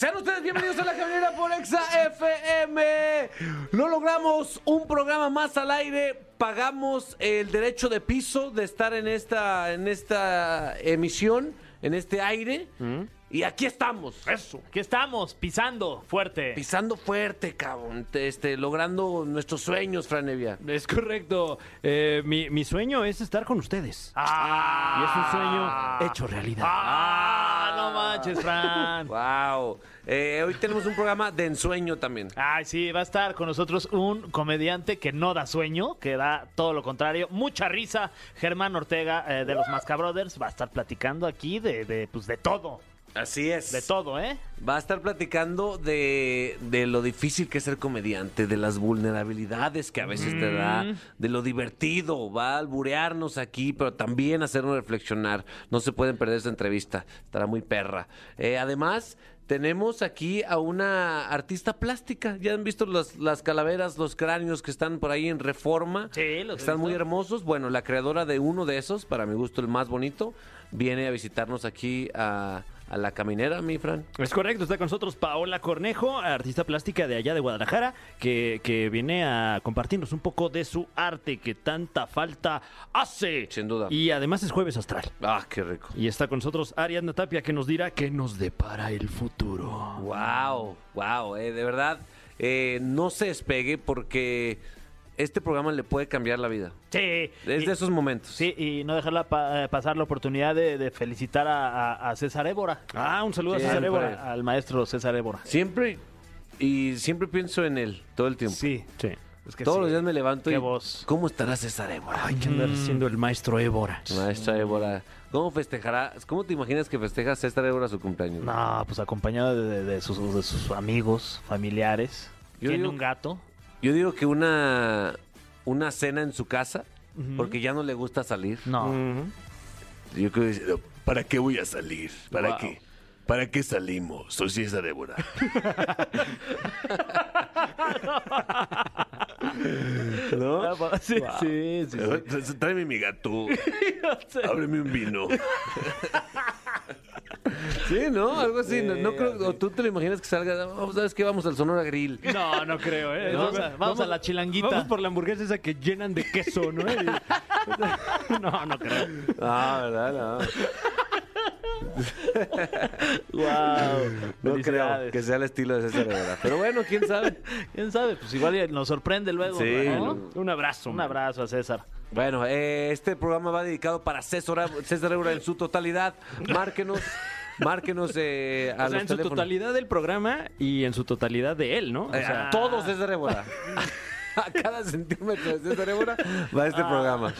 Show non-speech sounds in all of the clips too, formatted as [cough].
Sean ustedes bienvenidos a la caminera por Exa FM. No logramos un programa más al aire. Pagamos el derecho de piso de estar en esta, en esta emisión, en este aire. Y aquí estamos. Eso. Aquí estamos, pisando fuerte. Pisando fuerte, cabrón. Este, logrando nuestros sueños, Franevia. Es correcto. Eh, mi, mi sueño es estar con ustedes. Ah. Y es un sueño hecho realidad. Ah, no manches, Fran. Wow. Eh, hoy tenemos un programa de ensueño también. Ay, sí, va a estar con nosotros un comediante que no da sueño, que da todo lo contrario, mucha risa. Germán Ortega eh, de los Masca Brothers va a estar platicando aquí de, de, pues, de todo, Así es. de todo, ¿eh? Va a estar platicando de, de lo difícil que es ser comediante, de las vulnerabilidades que a veces te da, de lo divertido. Va a alburearnos aquí, pero también hacernos reflexionar. No se pueden perder esta entrevista, estará muy perra. Eh, además, tenemos aquí a una artista plástica. Ya han visto las, las calaveras, los cráneos que están por ahí en reforma. Sí, los Están muy hermosos. Bueno, la creadora de uno de esos, para mi gusto el más bonito, viene a visitarnos aquí a, a la caminera, mi Fran. Es correcto, está con nosotros Paola Cornejo, artista plástica de allá de Guadalajara, que, que viene a compartirnos un poco de su arte que tanta falta hace. Sin duda. Y además es jueves astral. Ah, qué rico. Y está con nosotros Ariadna Tapia que nos dirá qué nos depara el futuro. Wow, wow, eh, de verdad, eh, no se despegue porque este programa le puede cambiar la vida. Sí. Es y- de esos momentos. Sí, y no dejarla pa- eh, pasar la oportunidad de, de felicitar a, a- a César Évora. Ah, un saludo a. César Évora. Al maestro César Évora. Siempre, y siempre pienso en él, todo el tiempo. Sí. Sí. Es que Todos sí. los días me levanto Qué y... voz. ¿Cómo estará César Évora? Hay que andar siendo el maestro Évora. Maestra Évora, ¿cómo festejará? ¿Cómo te imaginas que festeja César Évora su cumpleaños? No, pues acompañado de, de- de sus, de sus amigos, familiares. Yo Tiene digo- un gato. Yo digo que una, una cena en su casa, porque ya no le gusta salir. No. Yo creo que ¿Para qué voy a salir? ¿Para Wow. qué? ¿Para qué salimos? Soy César Évora. [laughs] ¿no? [laughs] Ah, pues, Sí, sí, sí. sí. Tráeme mi gato. [laughs] Ábreme un vino. [laughs] Sí, ¿no? Algo así. No, no creo, o tú te lo imaginas que salga, oh, ¿sabes qué? Vamos al Sonora Grill. No, no creo, ¿eh? Vamos a- vamos a la chilanguita. Vamos por la hamburguesa esa que llenan de queso, ¿no? [laughs] [laughs] no, no creo. Ah, ¿verdad? No. [laughs] Wow. No creo que sea el estilo de César Évora. Pero bueno, quién sabe. [laughs] ¿Quién sabe? Pues igual nos sorprende luego. Sí. ¿no? Un abrazo. Un abrazo a César. Bueno, eh, este programa va dedicado para César, César Évora en su totalidad. Márquenos, [laughs] márquenos eh, a O sea, los en su totalidad del programa y en su totalidad de él, ¿no? O Eh, sea, todos César Évora. [laughs] A cada centímetro de César Évora va este programa.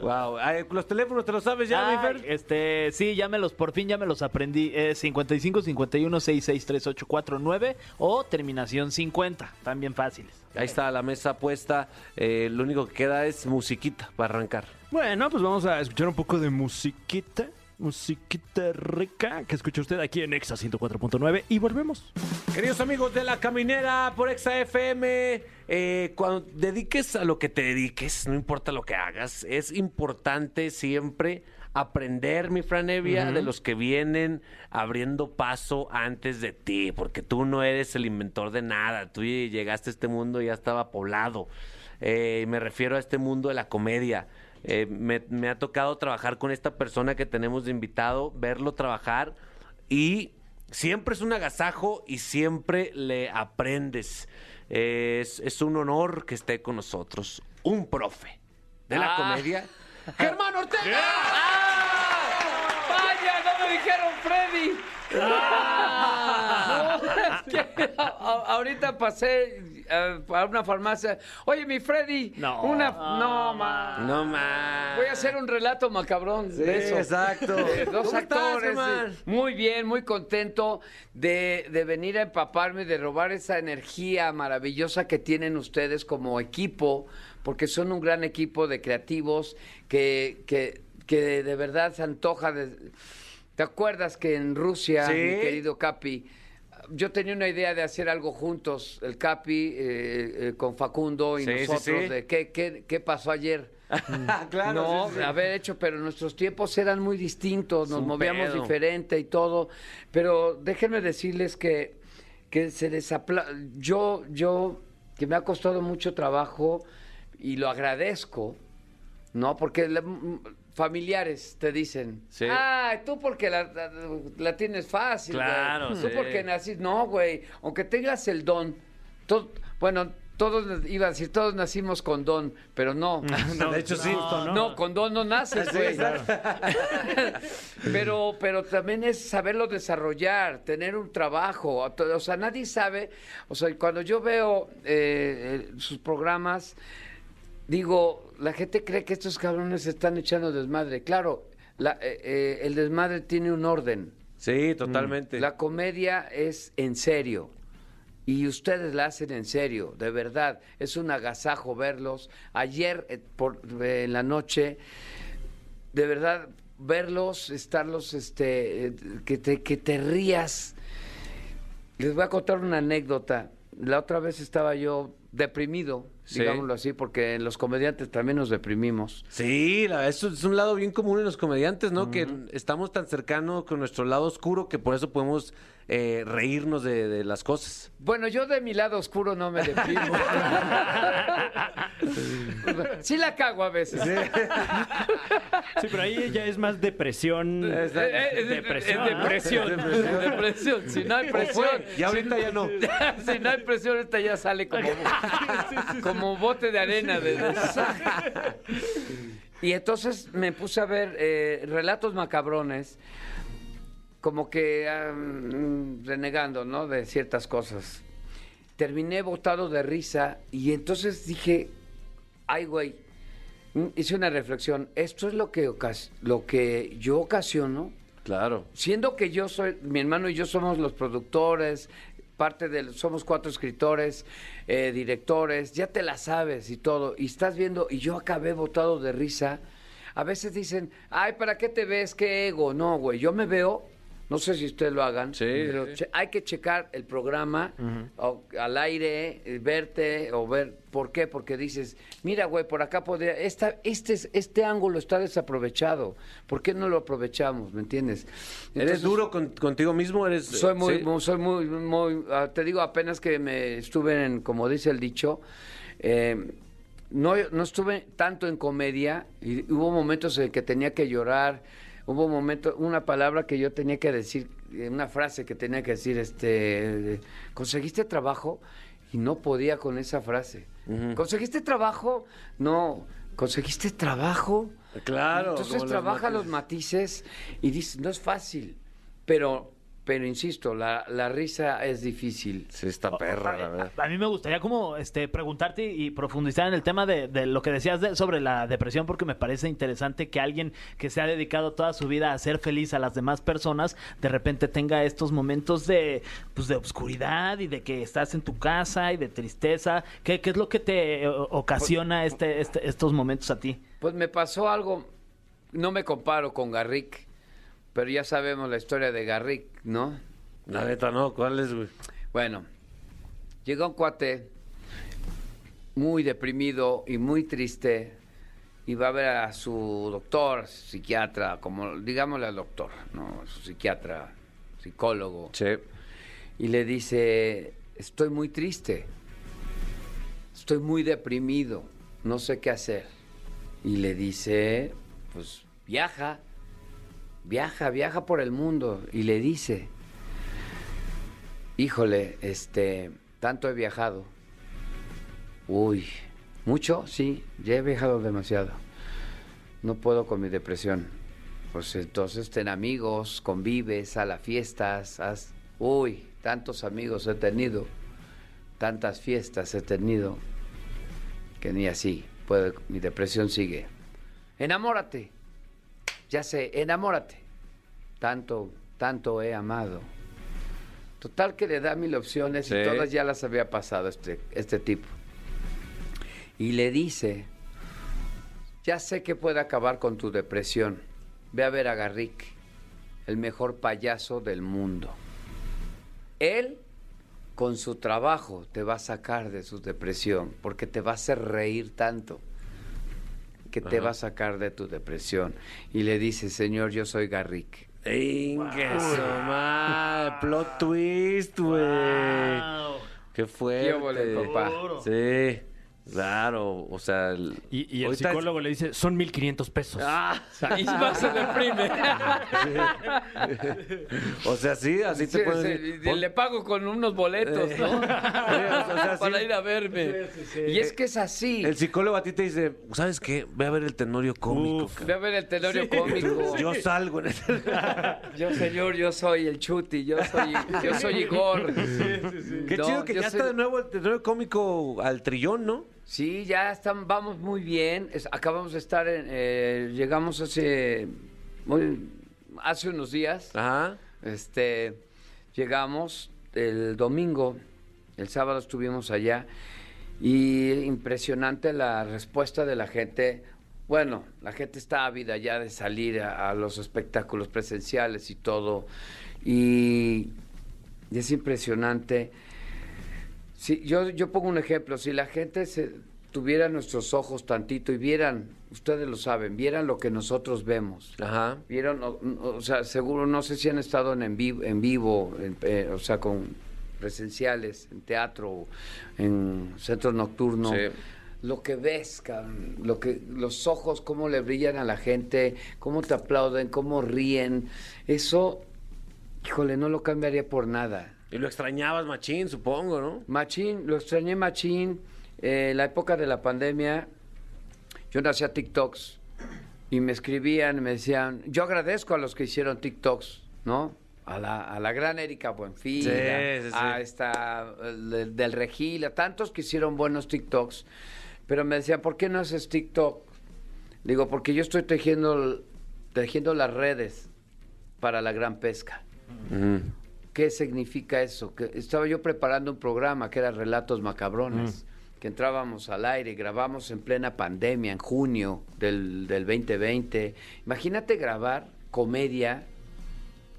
Wow. Los teléfonos, ¿te lo sabes ya, mi Ay, Fer? este, sí, ya me los, por fin ya me los aprendí. Eh, 55 51 66 38 49 o terminación 50. También fáciles. Ahí está la mesa puesta. Eh, lo único que queda es musiquita para arrancar. Bueno, pues vamos a escuchar un poco de musiquita. Musiquita rica que escucha usted aquí en Exa 104.9 y volvemos. Queridos amigos de La Caminera por Exa FM, eh, cuando dediques a lo que te dediques, no importa lo que hagas, es importante siempre aprender, mi Franevia, de los que vienen abriendo paso antes de ti, porque tú no eres el inventor de nada, tú llegaste a este mundo y ya estaba poblado. Eh, me refiero a este mundo de la comedia. Eh, me, me ha tocado trabajar con esta persona que tenemos de invitado, verlo trabajar y siempre es un agasajo y siempre le aprendes. Es, es un honor que esté con nosotros un profe de la Ah. comedia, Germán Ortega. ¡Vaya! ¡No me dijeron Freddy! Que [laughs] a- ahorita pasé eh, a una farmacia. Oye, mi Freddy. No. Una. No, ma. No más. Voy a hacer un relato macabrón Sí, de eso. exacto. [laughs] De dos ¿Cómo estás, actores. Muy bien, muy contento de, de venir a empaparme, de robar esa energía maravillosa que tienen ustedes como equipo, porque son un gran equipo de creativos que, que, que de verdad se antoja de ¿Te acuerdas que en Rusia, Sí. mi querido Capi, yo tenía una idea de hacer algo juntos, el Capi eh, eh, con Facundo y Sí, nosotros, sí. de qué, qué, qué pasó ayer? [laughs] claro. no, haber hecho, pero nuestros tiempos eran muy distintos, nos movíamos pedo. diferente y todo. Pero déjenme decirles que, que se desapla... Yo, yo, que me ha costado mucho trabajo y lo agradezco, ¿no? Porque la- familiares te dicen, Sí. ah, tú porque la, la- la tienes fácil, güey. Claro, Tú sí. porque naciste, no, güey, aunque tengas el don, bueno, todos, iba a decir, todos nacimos con don, pero no. [laughs] de hecho, sí. No, con don no naces, güey. [laughs] pero, pero también es saberlo desarrollar, tener un trabajo. O sea, nadie sabe. O sea, cuando yo veo eh, eh, sus programas, digo, la gente cree que estos cabrones se están echando desmadre. Claro, la- eh, eh, el desmadre tiene un orden. Sí, totalmente. La comedia es en serio. Y ustedes la hacen en serio, de verdad. Es un agasajo verlos. Ayer, eh, por, eh, en la noche, de verdad, verlos, estarlos, este, que, te, que te rías. Les voy a contar una anécdota. La otra vez estaba yo deprimido, Sí. digámoslo así, porque los comediantes también nos deprimimos. Sí, la- eso es un lado bien común en los comediantes, ¿no? Que estamos tan cercanos con nuestro lado oscuro que por eso podemos eh, reírnos de, de las cosas. Bueno, yo de mi lado oscuro no me deprimo. [laughs] sí la cago a veces. Sí, pero ahí ya es más depresión. Eh, eh, es de- Depresión, es ¿no? depresión. [laughs] Depresión. Si no hay [laughs] presión. Y ahorita ya no. si no hay presión, esta ya sale como, como bote de arena. de- [laughs] y entonces me puse a ver eh, relatos macabrones, como que mm, renegando, ¿no? De ciertas cosas. Terminé botado de risa y entonces dije, ay, güey, mm, hice una reflexión. Esto es lo que, ocas- lo que yo ocasiono Claro. siendo que yo soy, mi hermano y yo somos los productores, parte del, somos cuatro escritores, eh, directores, ya te la sabes y todo, y estás viendo, y yo acabé botado de risa. A veces dicen, ay, ¿para qué te ves? ¿Qué ego? No, güey, yo me veo, no sé si ustedes lo hagan, Sí, pero sí. hay que checar el programa o- al aire, eh, verte o ver, ¿por qué? Porque dices, mira, güey, por acá podría, esta, este, es- este ángulo está desaprovechado, ¿por qué no lo aprovechamos? ¿Me entiendes? ¿Eres duro con- contigo mismo? ¿Eres, soy muy, sí? muy- soy muy, muy, ah, te digo, apenas que me estuve en, como dice el dicho, eh, no, no estuve tanto en comedia y hubo momentos en que tenía que llorar, hubo momentos, una palabra que yo tenía que decir, eh, una frase que tenía que decir, este, ¿conseguiste trabajo? Y no podía con esa frase. ¿Conseguiste trabajo? No. ¿Conseguiste trabajo? Claro. Entonces trabaja los matices. y dices, no es fácil, pero, pero insisto, la, la risa es difícil. Sí, está perra, la verdad. A, a mí me gustaría como este preguntarte y profundizar en el tema de, de lo que decías de- sobre la depresión porque me parece interesante que alguien que se ha dedicado toda su vida a ser feliz a las demás personas de repente tenga estos momentos de pues de obscuridad y de que estás en tu casa y de tristeza. ¿Qué, qué es lo que te eh, ocasiona este, este- estos momentos a ti? Pues me pasó algo, no me comparo con Garrick, pero ya sabemos la historia de Garrick, ¿no? La neta, no. ¿Cuál es, güey? Bueno, llegó un cuate muy deprimido y muy triste y va a ver a su doctor, psiquiatra, como digámosle al doctor, ¿no? Su psiquiatra, psicólogo. Sí. y le dice, estoy muy triste, estoy muy deprimido, no sé qué hacer. Y le dice, pues viaja, viaja, viaja por el mundo. Y le dice, híjole, este, tanto he viajado. Uy, ¿mucho? Sí, ya he viajado demasiado. No puedo con mi depresión. Pues entonces ten amigos, convives, a fiestas, haz... Uy, tantos amigos he tenido, tantas fiestas he tenido, que ni así, puedo, mi depresión sigue. Enamórate, ya sé, enamórate. Tanto, tanto he amado. Total que le da mil opciones Sí. y todas ya las había pasado este, este tipo. Y le dice, ya sé que puede acabar con tu depresión. Ve a ver a Garrick. el mejor payaso del mundo. Él, con su trabajo, te va a sacar de su depresión, porque te va a hacer reír tanto que te va a sacar de tu depresión. Y le dice, Señor, yo soy Garrick. Su madre, plot twist, güey. Wow. Qué fuerte. Qué óvole, papá. Sí, claro, o sea... el- Y, y el ahorita- psicólogo le dice, son 1500 pesos. Ah, Isma se deprime. [laughs] o sea, sí, así te pueden sí, decir, y le pago con unos boletos, ¿no? Oye, o sea, sí. [laughs] Para ir a verme. Y es que es así. El psicólogo a ti te dice, ¿sabes qué? Ve a ver el tenorio cómico. Uf. Ve a ver el tenorio cómico. Yo salgo en el... [laughs] Yo, señor, yo soy el Chuti, yo soy, yo soy Igor. Qué No, chido que ya soy- está de nuevo el tenorio cómico al trillón, ¿no? Sí, ya están, vamos muy bien. Es- acabamos de estar en, eh, llegamos hace, muy- hace unos días. Ajá. Este, llegamos el domingo, el sábado estuvimos allá y impresionante la respuesta de la gente. Bueno, la gente está ávida ya de salir a, a los espectáculos presenciales y todo. Y, y es impresionante. Sí, yo, yo pongo un ejemplo. Si la gente se tuviera nuestros ojos tantito y vieran, ustedes lo saben, vieran lo que nosotros vemos. Ajá. Vieron, o, o sea, seguro, no sé si han estado en, en vivo, en vivo en, eh, o sea, con presenciales, en teatro, en centros nocturnos. Sí. Lo que ves, cabrón, lo que, los ojos, cómo le brillan a la gente, cómo te aplauden, cómo ríen. Eso, híjole, no lo cambiaría por nada. Y lo extrañabas, machín, supongo, ¿no? Machín, lo extrañé Machín. Eh, la época de la pandemia, yo no hacía TikToks y me escribían, me decían, yo agradezco a los que hicieron TikToks, ¿no? A la, a la gran Erika Buenfil, Sí, a, sí, sí. a esta el del, del Regil, a tantos que hicieron buenos TikToks, pero me decían, ¿por qué no haces TikTok? Digo, porque yo estoy tejiendo, tejiendo las redes para la gran pesca. ¿Qué significa eso? Que estaba yo preparando un programa que era Relatos Macabrones, que entrábamos al aire, grabamos en plena pandemia, en junio del, del 2020. Imagínate grabar comedia,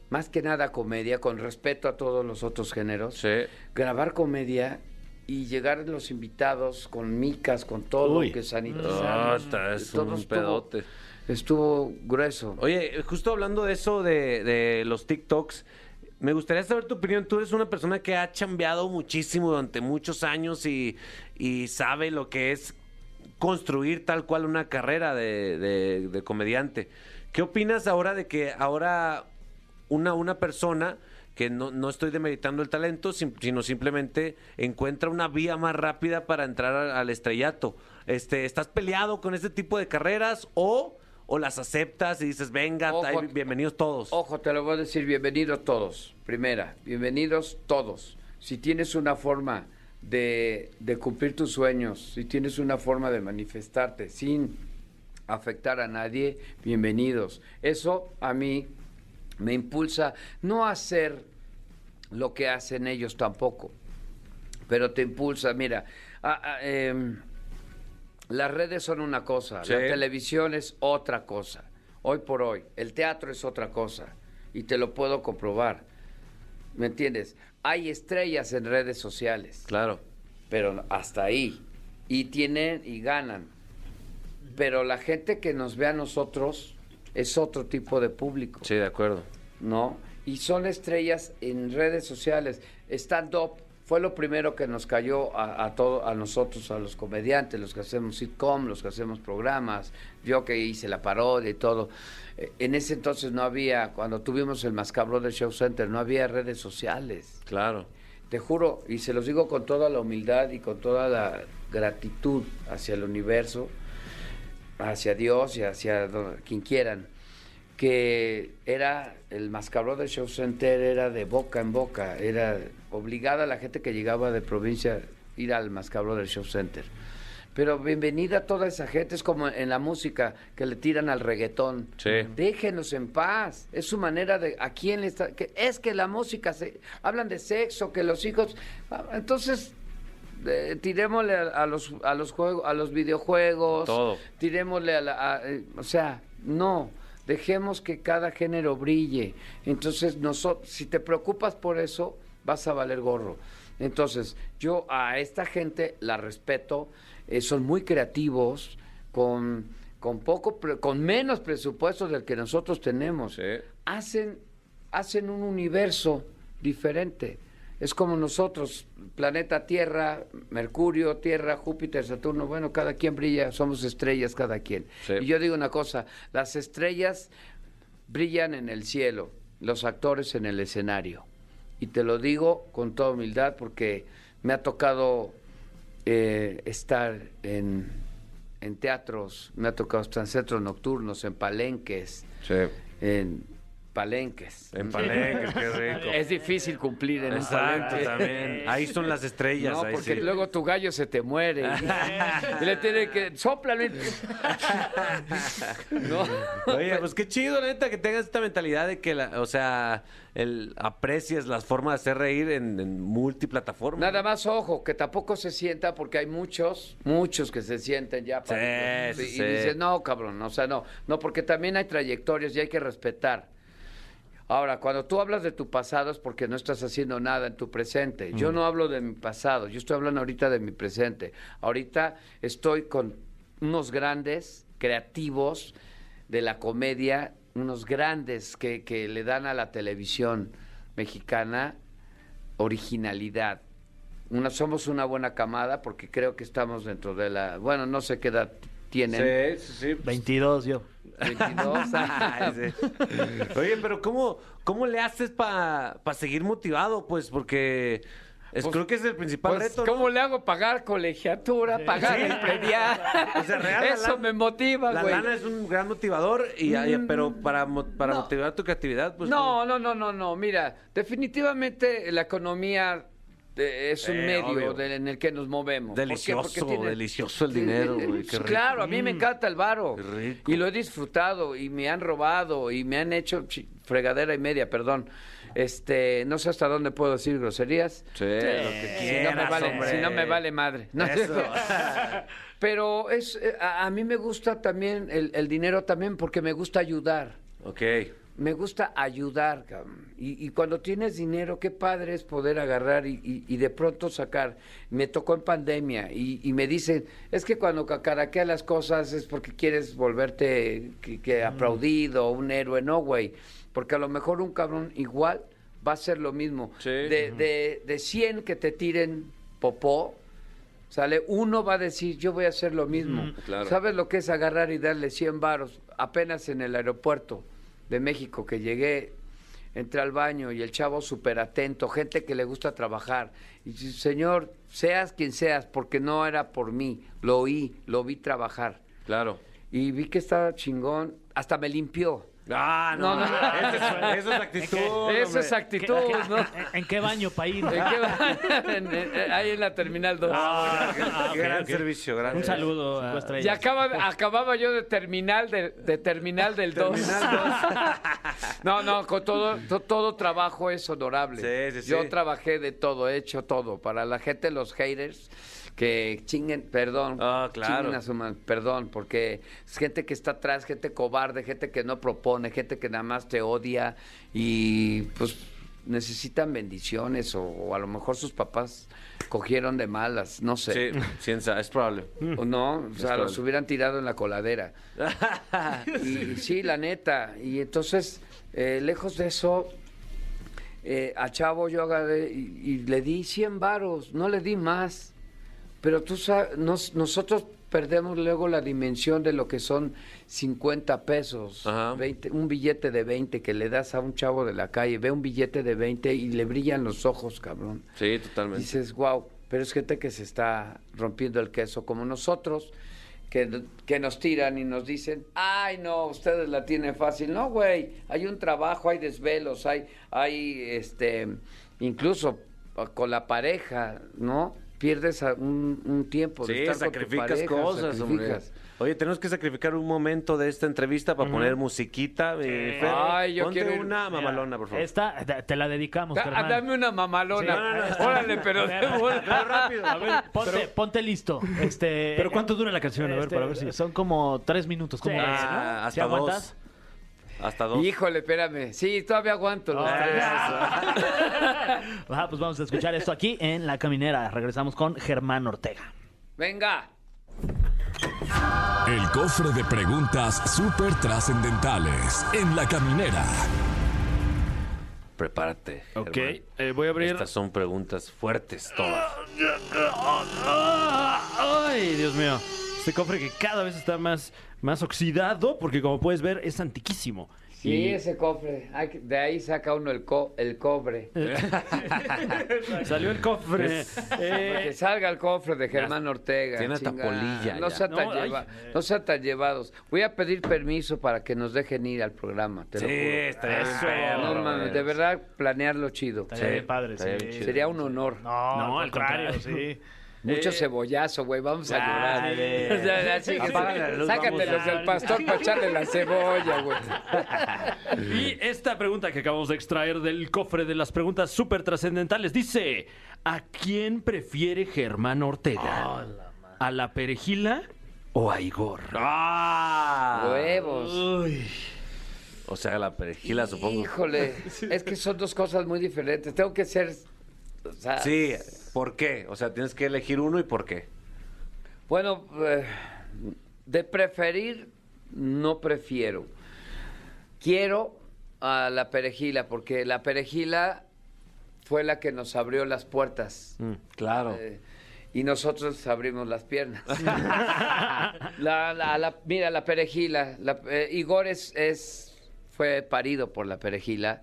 más que nada comedia, con respeto a todos los otros géneros. Sí. Grabar comedia y llegar los invitados con micas, con todo, Uy. que Ah, sanitizar. está, es Todo un estuvo- pedote. Estuvo grueso. Oye, justo hablando de eso de, de los TikToks, me gustaría saber tu opinión. Tú eres una persona que ha chambeado muchísimo durante muchos años y, y sabe lo que es construir tal cual una carrera de, de- de comediante. ¿Qué opinas ahora de que ahora una, una persona que no, no estoy demeritando el talento, sino simplemente encuentra una vía más rápida para entrar al, al estrellato? Este, ¿Estás peleado con este tipo de carreras o, o las aceptas y dices, venga, Ojo. bienvenidos todos? Ojo, te lo voy a decir, bienvenidos todos. Primera, bienvenidos todos. Si tienes una forma de, de cumplir tus sueños, si tienes una forma de manifestarte sin afectar a nadie, bienvenidos. Eso a mí me impulsa no a hacer lo que hacen ellos tampoco, pero te impulsa, mira, ah, ah, em, las redes son una cosa, Sí. la televisión es otra cosa. Hoy por hoy, el teatro es otra cosa y te lo puedo comprobar. ¿Me entiendes? Hay estrellas en redes sociales, Claro. pero hasta ahí. Y tienen y ganan. Pero la gente que nos ve a nosotros es otro tipo de público. Sí, de acuerdo. ¿no? Y son estrellas en redes sociales. Stand-up fue lo primero que nos cayó a, a, todo, a nosotros, a los comediantes, los que hacemos sitcom, los que hacemos programas, yo que hice la parodia y todo. Eh, En ese entonces no había, cuando tuvimos el Mascabro del Show Center, no había redes sociales. Claro. Te juro, y se los digo con toda la humildad y con toda la gratitud hacia el universo, hacia Dios y hacia quien quieran, que era el Mascabrón del Show Center era de boca en boca, era obligada a la gente que llegaba de provincia ir al Mascabrón del Show Center. Pero bienvenida a toda esa gente, es como en la música que le tiran al reggaetón. Sí. Déjenlos en paz. Es su manera de a quién le está que es que la música se hablan de sexo, que los hijos entonces eh, tirémosle a, a los a los juegos a los videojuegos, Todo. tirémosle a la a, eh, o sea, no, Dejemos que cada género brille. Entonces, nosotros, si te preocupas por eso, vas a valer gorro. Entonces, yo a esta gente la respeto, eh, son muy creativos, con, con poco, con menos presupuesto del que nosotros tenemos. Hacen, hacen un universo diferente. Es como nosotros, planeta Tierra, Mercurio, Tierra, Júpiter, Saturno, bueno, cada quien brilla, somos estrellas cada quien. Sí. Y yo digo una cosa, las estrellas brillan en el cielo, los actores en el escenario. Y te lo digo con toda humildad porque me ha tocado eh, estar en, en teatros, me ha tocado estar en centros nocturnos, en palenques, Sí. en palenques. En palenques, qué rico. Es difícil cumplir en un Exacto, palenque. también. Ahí son las estrellas. No, ahí porque sí. luego tu gallo se te muere. y, [laughs] y le tiene que. ¡Sóplale! [laughs] no. Oye, pues qué chido, neta, que tengas esta mentalidad de que, la, o sea, el, aprecies las formas de hacer reír en, en multiplataforma. Nada más ojo, que tampoco se sienta, porque hay muchos, muchos que se sienten ya para Sí, y, sí, y sí. dices, no, cabrón, o sea, no, no, porque también hay trayectorias y hay que respetar. Ahora, cuando tú hablas de tu pasado es porque no estás haciendo nada en tu presente. Yo no hablo de mi pasado, yo estoy hablando ahorita de mi presente. Ahorita estoy con unos grandes creativos de la comedia, unos grandes que, que le dan a la televisión mexicana originalidad. Una, somos una buena camada porque creo que estamos dentro de la... Bueno, no sé qué edad tienen. Sí, sí, sí. 22 yo. 22. Ay, [laughs] sí. Oye, pero ¿cómo, cómo le haces para seguir motivado? Pues porque es- Pues- creo que es el principal Pues, reto. ¿no? ¿Cómo le hago pagar colegiatura, pagar Sí. el predial? [laughs] O sea, real, la Eso lana- me motiva, La güey. lana es un gran motivador, y, Mm, pero para, mo- para no. motivar tu creatividad, pues... no, no, no, no, no. Mira, definitivamente la economía eh, es un Eh, medio de- en el que nos movemos. ¿Por qué? Delicioso, Porque tiene- delicioso el dinero, güey. qué rico. Claro, a mí me encanta el varo. Qué rico. Y lo he disfrutado y me han robado y me han hecho fregadera y media, perdón. Este, no sé hasta dónde puedo decir groserías. Sí, lo que Si no me quieras, vale, hombre. si no me vale madre. No, Eso. [laughs] Pero es eh, a, a mí me gusta también el, el dinero también porque me gusta ayudar. ok. Me gusta ayudar, cabrón. Y, y cuando tienes dinero, qué padre es poder agarrar y, y- y de pronto sacar. Me tocó en pandemia y, me dicen, es que cuando cacaraqueas las cosas es porque quieres volverte que, que aplaudido, un héroe. No, güey. Porque a lo mejor un cabrón igual va a ser lo mismo. Sí. De, de, de 100 que te tiren popó, Sale, uno va a decir, yo voy a hacer lo mismo. claro. ¿Sabes lo que es agarrar y darle 100 varos? Apenas en el aeropuerto de México que llegué, entré al baño y el chavo súper atento, gente que le gusta trabajar. Y dice, señor, seas quien seas, porque no era por mí, lo oí, lo vi trabajar. Claro. Y vi que estaba chingón, hasta me limpió. Ah, no, No, no. Eso, es, eso es [laughs] actitud. Eso es actitud, ¿no? ¿En, en qué baño para ir? ¿En qué va? [laughs] En- en- ahí en la Terminal 2. Ah, Ah, qué ok, gran ok. servicio, gran Un saludo. A-. Y acaba, acababa yo de terminal de, de terminal del 2. [laughs] no, no, con todo, to- todo trabajo es honorable. Sí, sí, yo sí. trabajé de todo, he hecho todo. Para la gente, los haters, que chinguen, perdón. Ah, claro. chinguen a su perdón, porque es gente que está atrás, gente cobarde, gente que no propone, gente que nada más te odia y pues necesitan bendiciones o, o a lo mejor sus papás cogieron de malas, no sé. Sí, ciencia, es probable. ¿O no? O sea, probable. los hubieran tirado en la coladera. [laughs] y sí, la neta. Y entonces, eh, lejos de eso, eh, a Chavo yo agarré y, y le di 100 varos, no le di más. Pero tú sabes, nos- nosotros perdemos luego la dimensión de lo que son 50 pesos, Ajá. 20 un billete de 20 que le das a un chavo de la calle, ve un billete de 20 y le brillan los ojos, cabrón. Sí, totalmente. Dices, wow, pero es gente que se está rompiendo el queso, como nosotros, que, que nos tiran y nos dicen, ay, no, ustedes la tienen fácil. No, güey, hay un trabajo, hay desvelos, hay, hay, este, incluso ah, con la pareja, ¿no? Pierdes a- un, un tiempo de Sí, estar con tu sacrificas pareja, cosas, hombre. sacrificas. Oye, tenemos que sacrificar un momento de esta entrevista para poner musiquita. eh, Fer. Ay, yo Ponte quiero ir- una mamalona, por favor. Esta te- la dedicamos, carnal. dame una mamalona. Sí, no, no, no. Órale, pero [laughs] rápido. A ver, ponte, ponte listo. Este, ¿Pero cuánto dura la canción? A ver, este, para ver si... Son como tres minutos. ¿Cómo ah, no? hasta ¿Sí aguantas? Hasta dos. Híjole, espérame. Sí, todavía aguanto. los tres. [laughs] Ah, pues vamos a escuchar esto aquí en La Caminera. Regresamos con Germán Ortega. Venga. El cofre de preguntas súper trascendentales en la caminera. Prepárate. Ok, Germán. eh, voy a abrir. Estas son preguntas fuertes todas. Ay, Dios mío. Este cofre que cada vez está más, más oxidado, porque como puedes ver, es antiquísimo. Sí, Y ese cofre. De ahí saca uno el, co- el cobre. [laughs] Salió el cofre. Eh, Que salga el cofre de Germán Ortega. tiene hasta polilla No tan, No, ay. lleva- no sean tan llevados. Voy a pedir permiso para que nos dejen ir al programa. Te lo Sí, juro. bien Eso. perro, No, mames, de verdad, planearlo chido. Sí, padre, sí. Sería un honor. No, No, al al contrario, contrario. sí. Mucho Eh, cebollazo, güey. Vamos a llorar. Dale. [laughs] O sea, así que- Apágale la luz, Sácatelos del pastor para echarle la cebolla, güey. [laughs] Y esta pregunta que acabamos de extraer del cofre de las preguntas súper trascendentales dice: ¿A quién prefiere Germán Ortega? ¿A la perejila o a Igor? ¡Ah! Huevos. Uy. O sea, la perejila, supongo. Híjole, [laughs] es que son dos cosas muy diferentes. Tengo que ser. o sea, Sí, ¿por qué? O sea, tienes que elegir uno y por qué. Bueno, eh, de preferir, no prefiero. Quiero a la perejila, porque la perejila fue la que nos abrió las puertas. Claro. Eh, y nosotros abrimos las piernas. [laughs] La- la- la- mira, la perejila. la- eh, Igor es, es- fue parido por la perejila.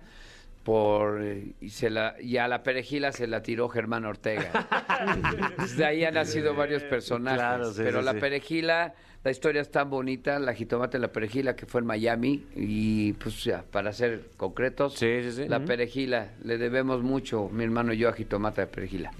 Por, eh, y, se la, y a la perejila se la tiró Germán Ortega. [laughs] De ahí han nacido varios personajes. Claro, sí, pero sí, la sí. perejila, la historia es tan bonita, la jitomate la perejila que fue en Miami. Y pues ya, para ser concretos, Sí, sí, sí. la perejila, le debemos mucho, mi hermano y yo, a jitomate de perejila.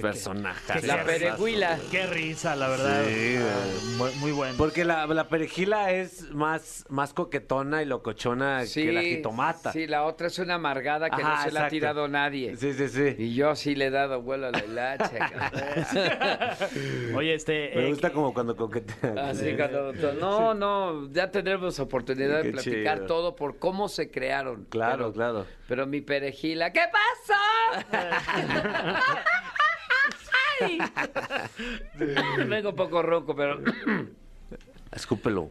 Personaje. La pereguila. Qué risa, la verdad. Sí, Ah, muy, muy bueno. Porque la, la perejila es más, más coquetona y locochona que la jitomata. Sí, la otra es una amargada que Ajá, no se la ha tirado nadie. Sí, sí, sí. Y yo sí le he dado vuelo a la hilacha. [laughs] Oye, este. Me eh, gusta como cuando coquetea. Cuando- [laughs] no, no, ya tendremos oportunidad de platicar chido. todo por cómo se crearon. Claro, Pero- claro. Pero mi perejila, ¿qué pasó? [laughs] Vengo un poco ronco, pero Escúpelo.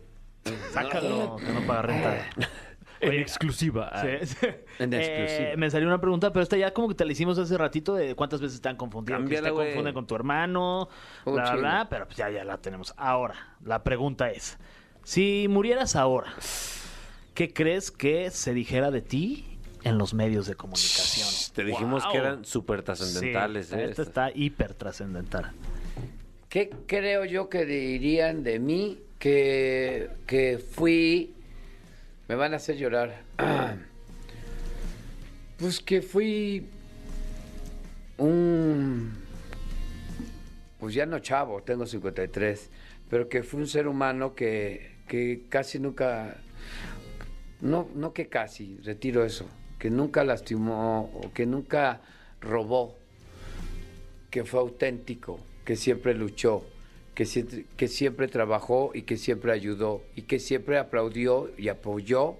Sácalo, que no paga renta. [laughs] En exclusiva. Sí, sí. En Eh, exclusiva. me salió una pregunta, pero esta ya como que te la hicimos hace ratito de cuántas veces te han confundido. que te güey. confunden con tu hermano, Oh, bla, bla, bla, pero pues ya, ya la tenemos. Ahora, la pregunta es, si murieras ahora, ¿qué crees que se dijera de ti en los medios de comunicación? Te dijimos Wow. que eran súper trascendentales. Sí, ¿eh? esta está hiper trascendental. ¿Qué creo yo que dirían de mí? Que, que fui... Me van a hacer llorar. [clears throat] Pues que fui un... Pues ya no chavo, tengo 53, pero que fui un ser humano que, que casi nunca... No, no que casi, retiro eso, que nunca lastimó o que nunca robó que fue auténtico, que siempre luchó, que siempre, que siempre trabajó y que siempre ayudó y que siempre aplaudió y apoyó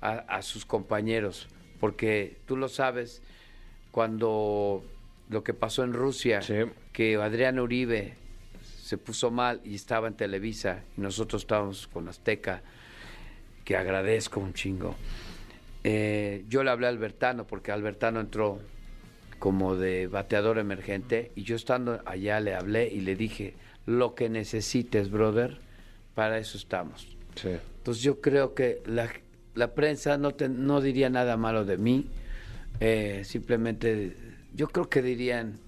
a, a sus compañeros. Porque tú lo sabes, cuando lo que pasó en Rusia, Sí. que Adrián Uribe se puso mal y estaba en Televisa y nosotros estábamos con Azteca, que agradezco un chingo. Eh, yo le hablé a Albertano porque Albertano entró como de bateador emergente y yo estando allá le hablé y le dije, lo que necesites, brother, para eso estamos. Sí. Entonces yo creo que la, la prensa no, te- no diría nada malo de mí, eh, simplemente yo creo que dirían,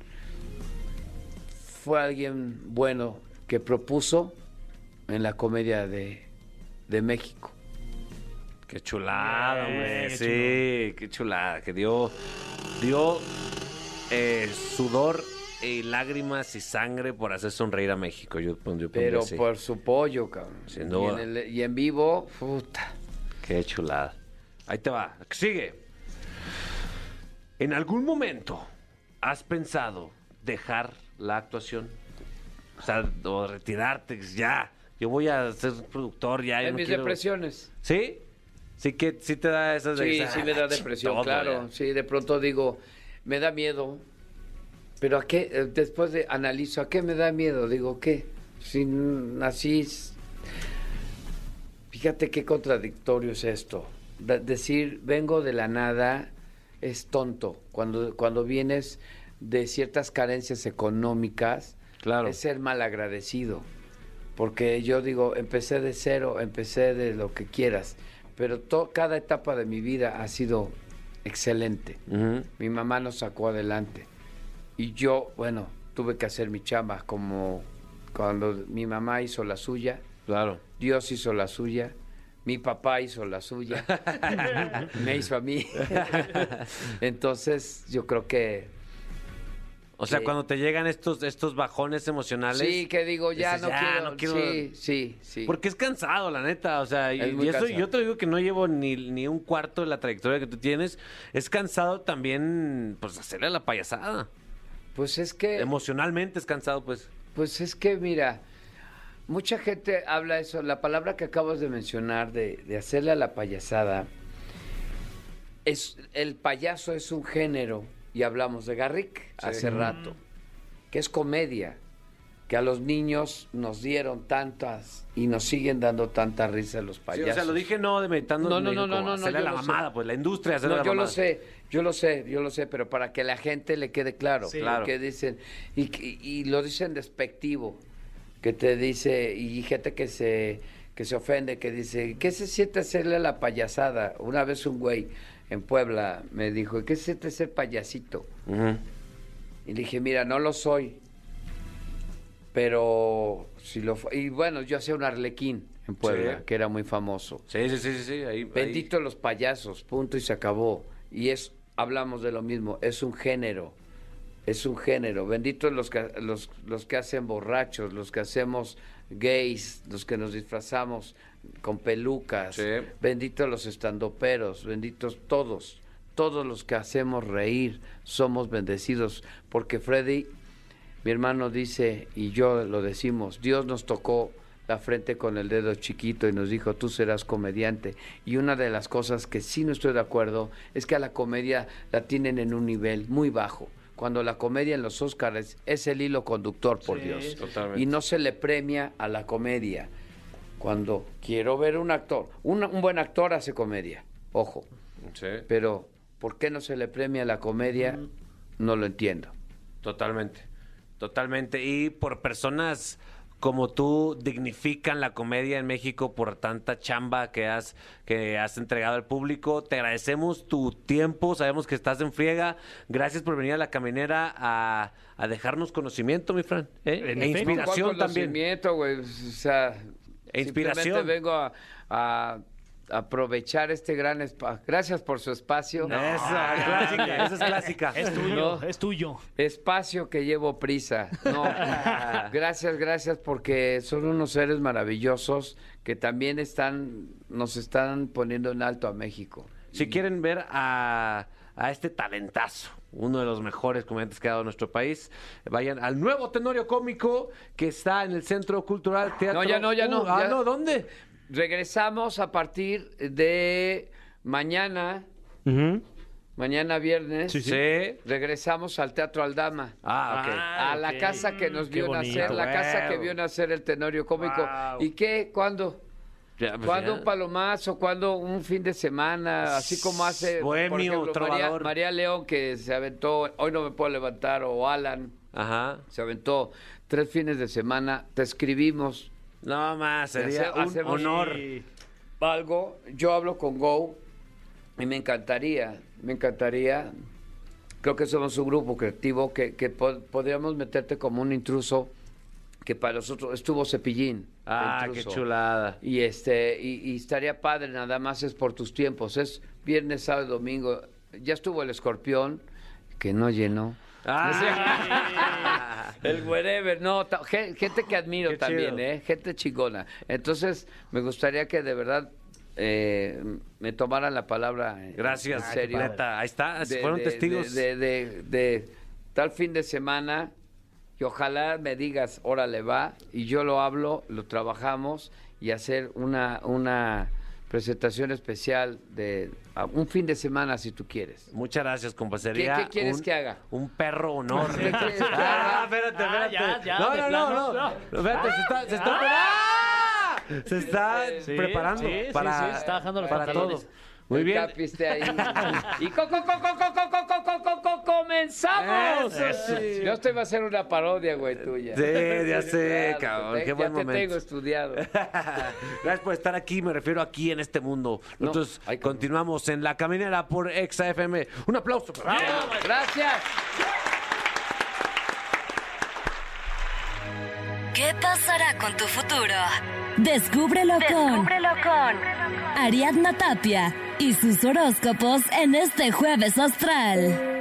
fue alguien bueno que propuso en la comedia de, de México. Qué chulada, güey. qué Sí, qué chulada. Que dio, dio eh, sudor y lágrimas y sangre por hacer sonreír a México. Yo, pon- yo Pero así. por su pollo, cabrón. Sin Y en, el- y en vivo, puta. Qué chulada. Ahí te va. Sigue. ¿En algún momento has pensado dejar la actuación? O sea, o retirarte, ya. Yo voy a ser productor ya. En mis quiero- depresiones. ¿Sí? Sí que sí te da esas Sí, ah, sí me da depresión, claro. ya. Sí, de pronto digo, me da miedo. Pero a qué, Eh, después de analizo, ¿a qué me da miedo? Digo, ¿qué? Si así, fíjate qué contradictorio es esto. De- decir, vengo de la nada es tonto. Cuando, cuando vienes de ciertas carencias económicas, Claro. es ser malagradecido. Porque yo digo, empecé de cero, empecé de lo que quieras, pero to- cada etapa de mi vida ha sido excelente. Mi mamá nos sacó adelante. Y yo, bueno, tuve que hacer mi chamba como cuando mi mamá hizo la suya, Claro. Dios hizo la suya, mi papá hizo la suya, [laughs] me hizo a mí. [laughs] Entonces, yo creo que O sea, cuando te llegan estos, estos bajones emocionales. sí, que digo, ya, dices, no, "Ya, quiero, no quiero". Sí, sí, sí. Porque es cansado, la neta. O sea, y, Es muy y eso yo te digo que no llevo ni, ni un cuarto de la trayectoria que tú tienes. Es cansado también, pues, hacerle la payasada. Pues es que... Emocionalmente es cansado, pues. Pues es que, mira, mucha gente habla eso, la palabra que acabas de mencionar, de, de hacerle a la payasada, es, el payaso es un género, y hablamos de Garrick hace rato, que es comedia, que a los niños nos dieron tantas y nos siguen dando tanta risa los Sí, payasos. o sea, lo dije no de meditando. No, no, no, no, no, no, la lo sé. mamada, pues, la industria hacerle No, la yo lo mamada. sé, yo lo sé, yo lo sé, pero para que la gente le quede claro, Sí. Claro. que dicen y, y- y lo dicen despectivo, que te dice y gente que se que se ofende, que dice, ¿qué se siente hacerle la payasada? Una vez un güey en Puebla me dijo, ¿qué se siente ser payasito? Y le dije, mira, no lo soy, pero si lo y bueno, yo hacía un arlequín en Puebla, Sí. que era muy famoso. Sí, sí, sí, sí, ahí. Bendito los payasos, punto y se acabó. Y es, hablamos de lo mismo, es un género, es un género. Benditos los que, los, los que hacen borrachos, los que hacemos gays, los que nos disfrazamos con pelucas. Sí. Benditos los estandoperos, benditos todos, todos los que hacemos reír, somos bendecidos. Porque Freddy, mi hermano dice, y yo lo decimos, Dios nos tocó la frente con el dedo chiquito y nos dijo, tú serás comediante. Y una de las cosas que sí no estoy de acuerdo es que a la comedia la tienen en un nivel muy bajo. Cuando la comedia en los Óscares es el hilo conductor, por Sí, Dios. Totalmente. Y no se le premia a la comedia. Cuando quiero ver un actor, un, un buen actor hace comedia, ojo, Sí, pero ¿por qué no se le premia a la comedia? No lo entiendo. totalmente. Totalmente. Y por personas como tú dignifican la comedia en México por tanta chamba que has, que has entregado al público. Te agradecemos tu tiempo. Sabemos que estás en friega. Gracias por venir a la caminera a, a dejarnos conocimiento, mi Fran. ¿eh? En E inspiración ¿Cuál también. conocimiento, güey? O sea, E inspiración. vengo a, a aprovechar este gran espacio. Gracias por su espacio. Esa, clásica, esa es clásica. Es tuyo, No. es tuyo. Espacio que llevo prisa. No, [laughs] gracias, gracias porque son unos seres maravillosos que también están, nos están poniendo en alto a México. Si quieren ver a, a este talentazo, uno de los mejores comediantes que ha dado nuestro país, vayan al nuevo Tenorio Cómico que está en el Centro Cultural Teatro. No, ya no, ya no, ah, ya- no, ¿dónde? Regresamos a partir de mañana, mañana viernes. Sí. Regresamos al Teatro Aldama. Ah, ok. Ah, a la ok. casa que nos vio nacer, la casa que vio nacer el Tenorio Cómico. Wow. ¿Y qué? ¿Cuándo? Ya, pues ¿Cuándo ya. un palomazo? ¿Cuándo un fin de semana? Así como hace Bohemio, por ejemplo, María. María León que se aventó, hoy no me puedo levantar, o Alan Ajá. se aventó tres fines de semana, te escribimos No más, sería un honor. Sí. algo, yo hablo con Go y me encantaría, me encantaría, creo que somos un grupo creativo que, que po- podríamos meterte como un intruso que para nosotros estuvo Cepillín. Ah, qué chulada. Y este, y, y estaría padre, nada más es por tus tiempos. Es viernes, sábado, domingo. Ya estuvo el escorpión, que no llenó. Ah. [laughs] [laughs] El wherever, no, gente que admiro Qué también, chido. ¿eh? Gente chingona. Entonces, me gustaría que de verdad eh, me tomaran la palabra en Gracias, en serio. neta. Ahí está, De- fueron de- testigos. De, de- de- de tal fin de semana y ojalá me digas, órale va, y yo lo hablo, lo trabajamos y hacer una, una presentación especial de un fin de semana si tú quieres. Muchas gracias, compa. Sería ¿Qué- qué quieres un- que haga? Un perro [laughs] honor. ¿Qué quieres que Ah, haga? espérate, Ah, espérate. ya, ya, no, no, no, no. no. Espérate, se está, se está, ¡Ah! Se está Sí, preparando sí, sí, para, sí, se está bajando los para todo. Muy bien. Ahí. y co co co co co comenzamos. Yo estoy va a hacer una parodia, güey, tuya. Sí, ya sé, cabrón. Qué buen momento. Ya te tengo estudiado. Gracias por estar aquí, me refiero aquí en este mundo. Nosotros continuamos en La Caminera por Exa FM. Un aplauso. Gracias. ¿Qué pasará con tu futuro? Descúbrelo, con, Ariadna Tapia y sus horóscopos en este jueves astral.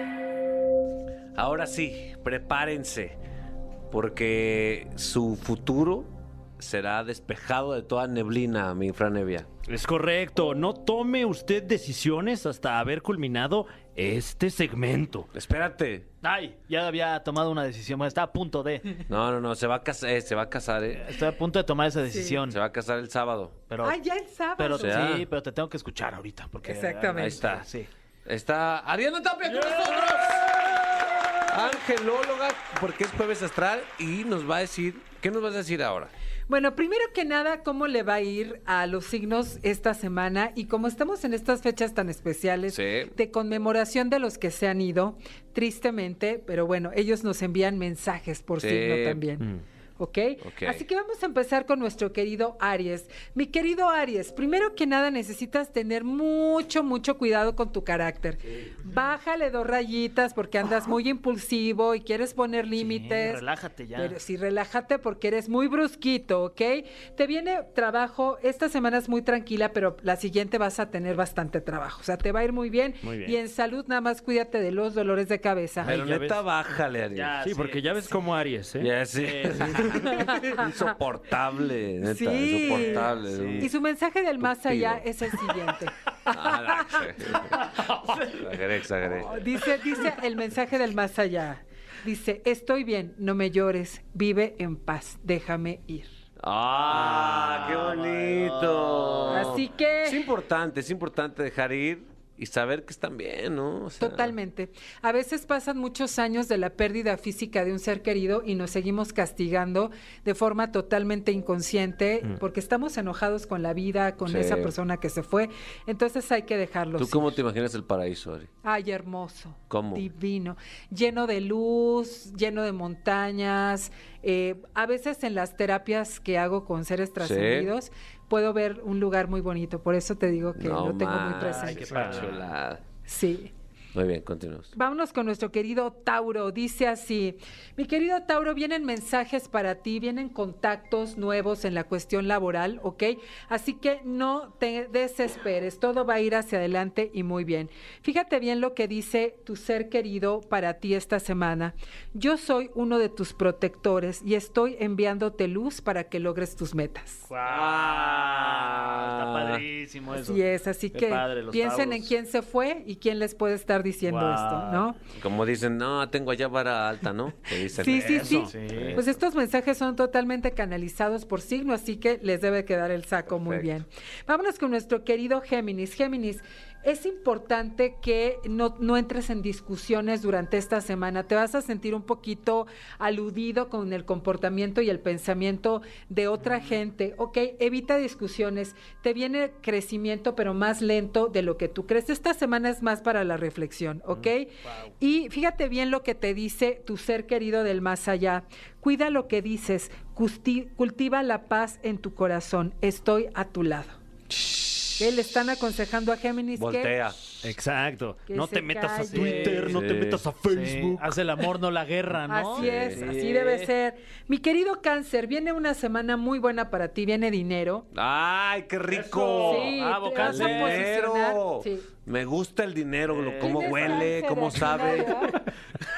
Ahora sí, prepárense, porque su futuro será despejado de toda neblina, mi Franevia. Es correcto, no tome usted decisiones hasta haber culminado este segmento. Espérate. Ay, ya había tomado una decisión. Bueno, está a punto de. No, no, no, se va a casar, eh, se va a casar, eh. Estoy a punto de tomar esa decisión. Se va a casar el sábado. Pero, Ah, ya el sábado. pero O sea- sí, pero te tengo que escuchar ahorita. Porque, Exactamente. Ahí está. Sí. Está Ariana Tapia con nosotros. Angelóloga, porque es jueves astral y nos va a decir, ¿qué nos vas a decir ahora? Bueno, primero que nada, ¿cómo le va a ir a los signos esta semana? Y como estamos en estas fechas tan especiales Sí. de conmemoración de los que se han ido, tristemente, pero bueno, ellos nos envían mensajes por Sí. signo también. Mm. ¿Ok? Ok. Así que vamos a empezar con nuestro querido Aries. Mi querido Aries, primero que nada necesitas tener mucho, mucho cuidado con tu carácter. Bájale dos rayitas porque andas muy impulsivo y quieres poner límites. relájate ya. Pero sí, relájate porque eres muy brusquito, ¿ok? Te viene trabajo, esta semana es muy tranquila, pero la siguiente vas a tener bastante trabajo. O sea, te va a ir muy bien. Muy bien. Y en salud nada más cuídate de los dolores de cabeza. Pero neta, bájale, Ariel. Ya, Sí, porque ya ves cómo Aries, ¿eh? Ya sí. [laughs] insoportable, neta, Sí. insoportable. Y su mensaje del más allá es el siguiente. Ah, exageré, exageré. Dice, dice el mensaje del más allá. Dice, estoy bien, no me llores, vive en paz, déjame ir. ¡Ah, qué bonito! Así que- Es importante, es importante dejar ir y saber que están bien, ¿no? O sea, Totalmente. A veces pasan muchos años de la pérdida física de un ser querido y nos seguimos castigando de forma totalmente inconsciente porque estamos enojados con la vida, con Sí. esa persona que se fue. Entonces hay que dejarlo. ¿Tú cómo te imaginas el paraíso, Ari? Ay, hermoso. ¿Cómo? Divino. Lleno de luz, lleno de montañas. Eh, a veces en las terapias que hago con seres trascendidos, puedo ver un lugar muy bonito. Por eso te digo que No lo tengo muy presente. qué chulada. Sí. Muy bien, continuamos. Vámonos con nuestro querido Tauro. Dice así, mi querido Tauro, vienen mensajes para ti, vienen contactos nuevos en la cuestión laboral, ¿ok? Así que no te desesperes, todo va a ir hacia adelante y muy bien. Fíjate bien lo que dice tu ser querido para ti esta semana. Yo soy uno de tus protectores y estoy enviándote luz para que logres tus metas. Guau, Está padrísimo eso. Así es, así Qué que padre, piensen en quién se fue y quién les puede estar diciendo esto, ¿no? Como dicen, no, tengo allá vara alta, ¿no? Que dicen Sí, sí, sí, Sí. Pues estos mensajes son totalmente canalizados por signo, así que les debe quedar el saco muy bien. Vámonos con nuestro querido Géminis. Géminis, es importante que no, no entres en discusiones durante esta semana. Te vas a sentir un poquito aludido con el comportamiento y el pensamiento de otra gente. Ok, evita discusiones. Te viene crecimiento, pero más lento de lo que tú crees. Esta semana es más para la reflexión, ¿ok? Y fíjate bien lo que te dice tu ser querido del más allá. Cuida lo que dices, cultiva la paz en tu corazón. Estoy a tu lado. ¿Qué le están aconsejando a Géminis? que- Voltea. Exacto. Que No se te metas a calle. Twitter, no te metas a Sí, Facebook. Hace el amor, no la guerra, ¿no? Así es, así debe ser. Mi querido cáncer, viene una semana muy buena para ti, viene dinero. ¡Ay, qué rico! Sí, bravo, te vas a posicionar. Dinero. Sí. Me gusta el dinero, lo- cómo ¿Tienes huele, cómo aquí, sabe. [laughs]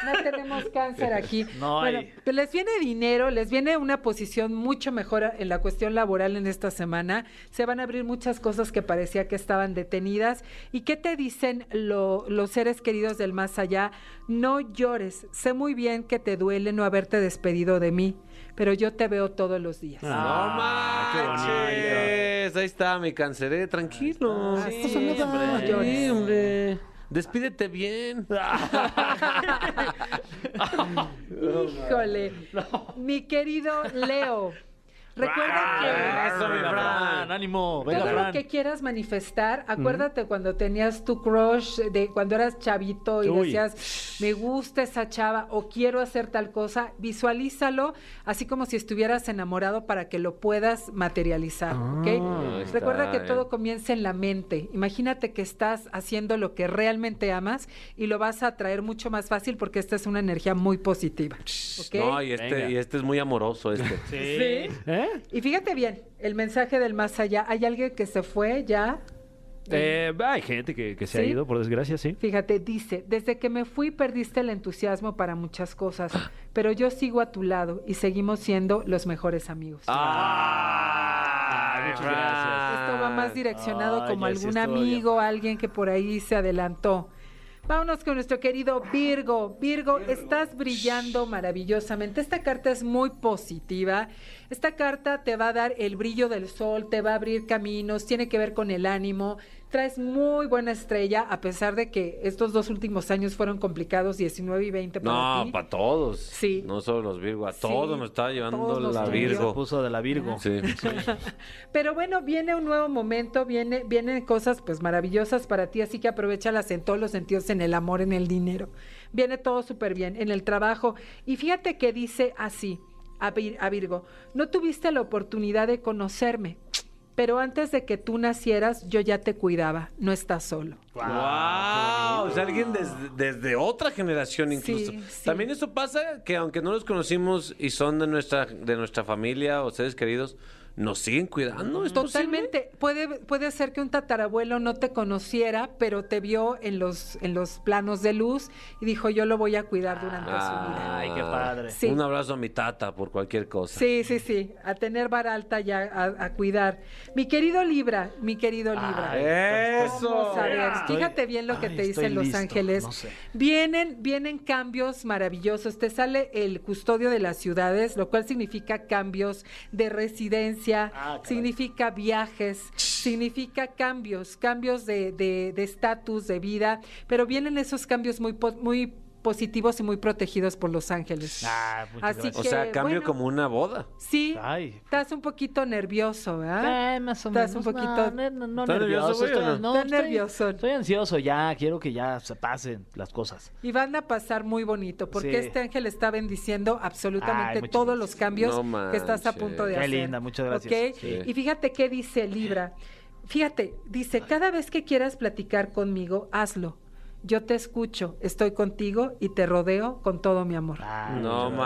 No tenemos cáncer aquí. [laughs] No bueno, hay. les viene dinero, les viene una posición mucho mejor en la cuestión laboral en esta semana. Se van a abrir muchas cosas que parecía que estaban detenidas. ¿Y qué te dicen lo- los seres queridos del más allá? No llores. Sé muy bien que te duele no haberte despedido de mí, pero yo te veo todos los días. No Ah, qué bonito. manches. ahí está mi canceré, tranquilo. Ah, sí, Sí, hombre. hombre. Hombre. Despídete bien. [laughs] [laughs] Híjole. Mi querido Leo. Recuerda que Eso, mi Fran. Ánimo. Venga, todo lo Fran. que quieras manifestar, acuérdate cuando tenías tu crush de cuando eras chavito y Uy. decías, me gusta esa chava o quiero hacer tal cosa, visualízalo así como si estuvieras enamorado para que lo puedas materializar, ¿ok? ahí está, Recuerda que eh. todo comienza en la mente. Imagínate que estás haciendo lo que realmente amas y lo vas a traer mucho más fácil porque esta es una energía muy positiva, ¿ok? No, y este, Venga. y este es muy amoroso, este. Sí. ¿Eh? Y fíjate bien, el mensaje del más allá. ¿Hay alguien que se fue ya? Eh, hay gente que, que se ha ido, por desgracia, sí. Fíjate, dice, desde que me fui perdiste el entusiasmo para muchas cosas, pero yo sigo a tu lado y seguimos siendo los mejores amigos. Ah, muchas gracias. Esto va más direccionado Ay, como sí algún amigo, alguien que por ahí se adelantó. Vámonos con nuestro querido Virgo. Virgo, estás brillando maravillosamente. Esta carta es muy positiva. Esta carta te va a dar el brillo del sol, te va a abrir caminos, tiene que ver con el ánimo. Traes muy buena estrella, a pesar de que estos dos últimos años fueron complicados, 19 y 20 para No, ti. para todos. Sí. No solo los Virgo, a Sí, todos nos está llevando la Virgo. puso de la Virgo. Sí. [laughs] Pero bueno, viene un nuevo momento, viene, vienen cosas pues maravillosas para ti, así que aprovechalas en todos los sentidos, en el amor, en el dinero. Viene todo súper bien, en el trabajo. Y fíjate que dice así a, Vir- a Virgo, no tuviste la oportunidad de conocerme, pero antes de que tú nacieras yo ya te cuidaba, no estás solo. ¡Wow! O sea, alguien desde, desde otra generación incluso. Sí, sí. También eso pasa que aunque no los conocimos y son de nuestra, de nuestra familia o seres queridos, nos siguen cuidando. ¿Es posible? Totalmente. Puede, puede ser que un tatarabuelo no te conociera, pero te vio en los, en los planos de luz y dijo, yo lo voy a cuidar durante su vida. Ay, qué padre. Sí. Un abrazo a mi tata por cualquier cosa. Sí, sí, sí, a tener vara alta ya, a, a cuidar. Mi querido Libra, mi querido Libra. ¡Eso! Vamos a ver, Estoy- fíjate bien lo que Ay, te estoy dicen Los listo, Ángeles. no sé. Vienen, vienen cambios maravillosos. Te sale el custodio de las ciudades, lo cual significa cambios de residencia, Ah, significa viajes, significa cambios, cambios de de- de estatus, de, vida, pero vienen esos cambios muy, muy positivos y muy protegidos por Los Ángeles. Ah, muchas Así gracias. O sea, que, cambio bueno. como una boda. Sí, Ay. estás un poquito nervioso, ¿verdad? Eh, más o Estás menos. un poquito- No, no, no, ¿Estás nervioso, estoy, no? no, Estás estoy- nervioso. Estoy ansioso ya. Quiero que ya se pasen las cosas. Y van a pasar muy bonito, porque Sí. este ángel está bendiciendo absolutamente Ay, todos gracias. los cambios No que estás a punto de Qué hacer. linda, muchas gracias. ¿Ok? Sí. Y fíjate qué dice Libra. Fíjate, dice, cada vez que quieras platicar conmigo, hazlo. Yo te escucho, estoy contigo y te rodeo con todo mi amor. Ay, No bonito.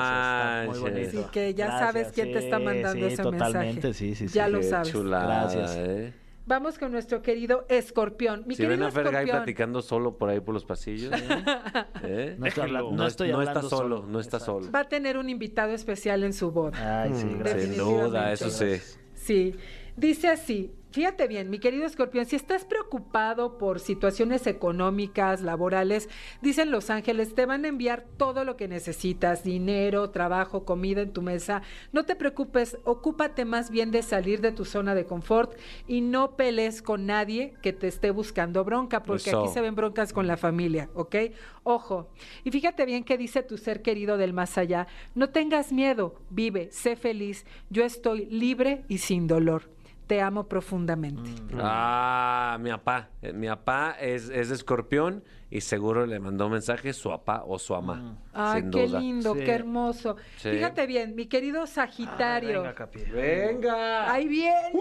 Así que ya Gracias, sabes quién te está sí, mandando sí, ese totalmente, mensaje. sí, sí, sí. Ya lo sabes. chulada, Gracias. ¿eh? Vamos con nuestro querido escorpión. Mi Si ven querido a Fergay platicando solo por ahí por los pasillos. [laughs] ¿eh? No estoy hablando- No, no es- estoy no está solo, solo. no está Exacto. solo. Va a tener un invitado especial en su boda. Ay, sí, Mm, gracias. Sin duda, eso sí. Sí, dice así. Fíjate bien, mi querido escorpión, si estás preocupado por situaciones económicas, laborales, dicen los ángeles, te van a enviar todo lo que necesitas, dinero, trabajo, comida en tu mesa. No te preocupes, ocúpate más bien de salir de tu zona de confort y no pelees con nadie que te esté buscando bronca, porque Eso. aquí se ven broncas con la familia, ¿ok? Ojo, y fíjate bien que dice tu ser querido del más allá, no tengas miedo, vive, sé feliz, yo estoy libre y sin dolor. Te amo profundamente. Ah, mi papá. Eh, Mi papá es, es escorpión y seguro le mandó mensaje su papá o su mamá. Ay, sin qué duda. lindo, Sí. qué hermoso. Sí. Fíjate bien, mi querido Sagitario. Venga, Capi. ¡Venga! Ahí viene.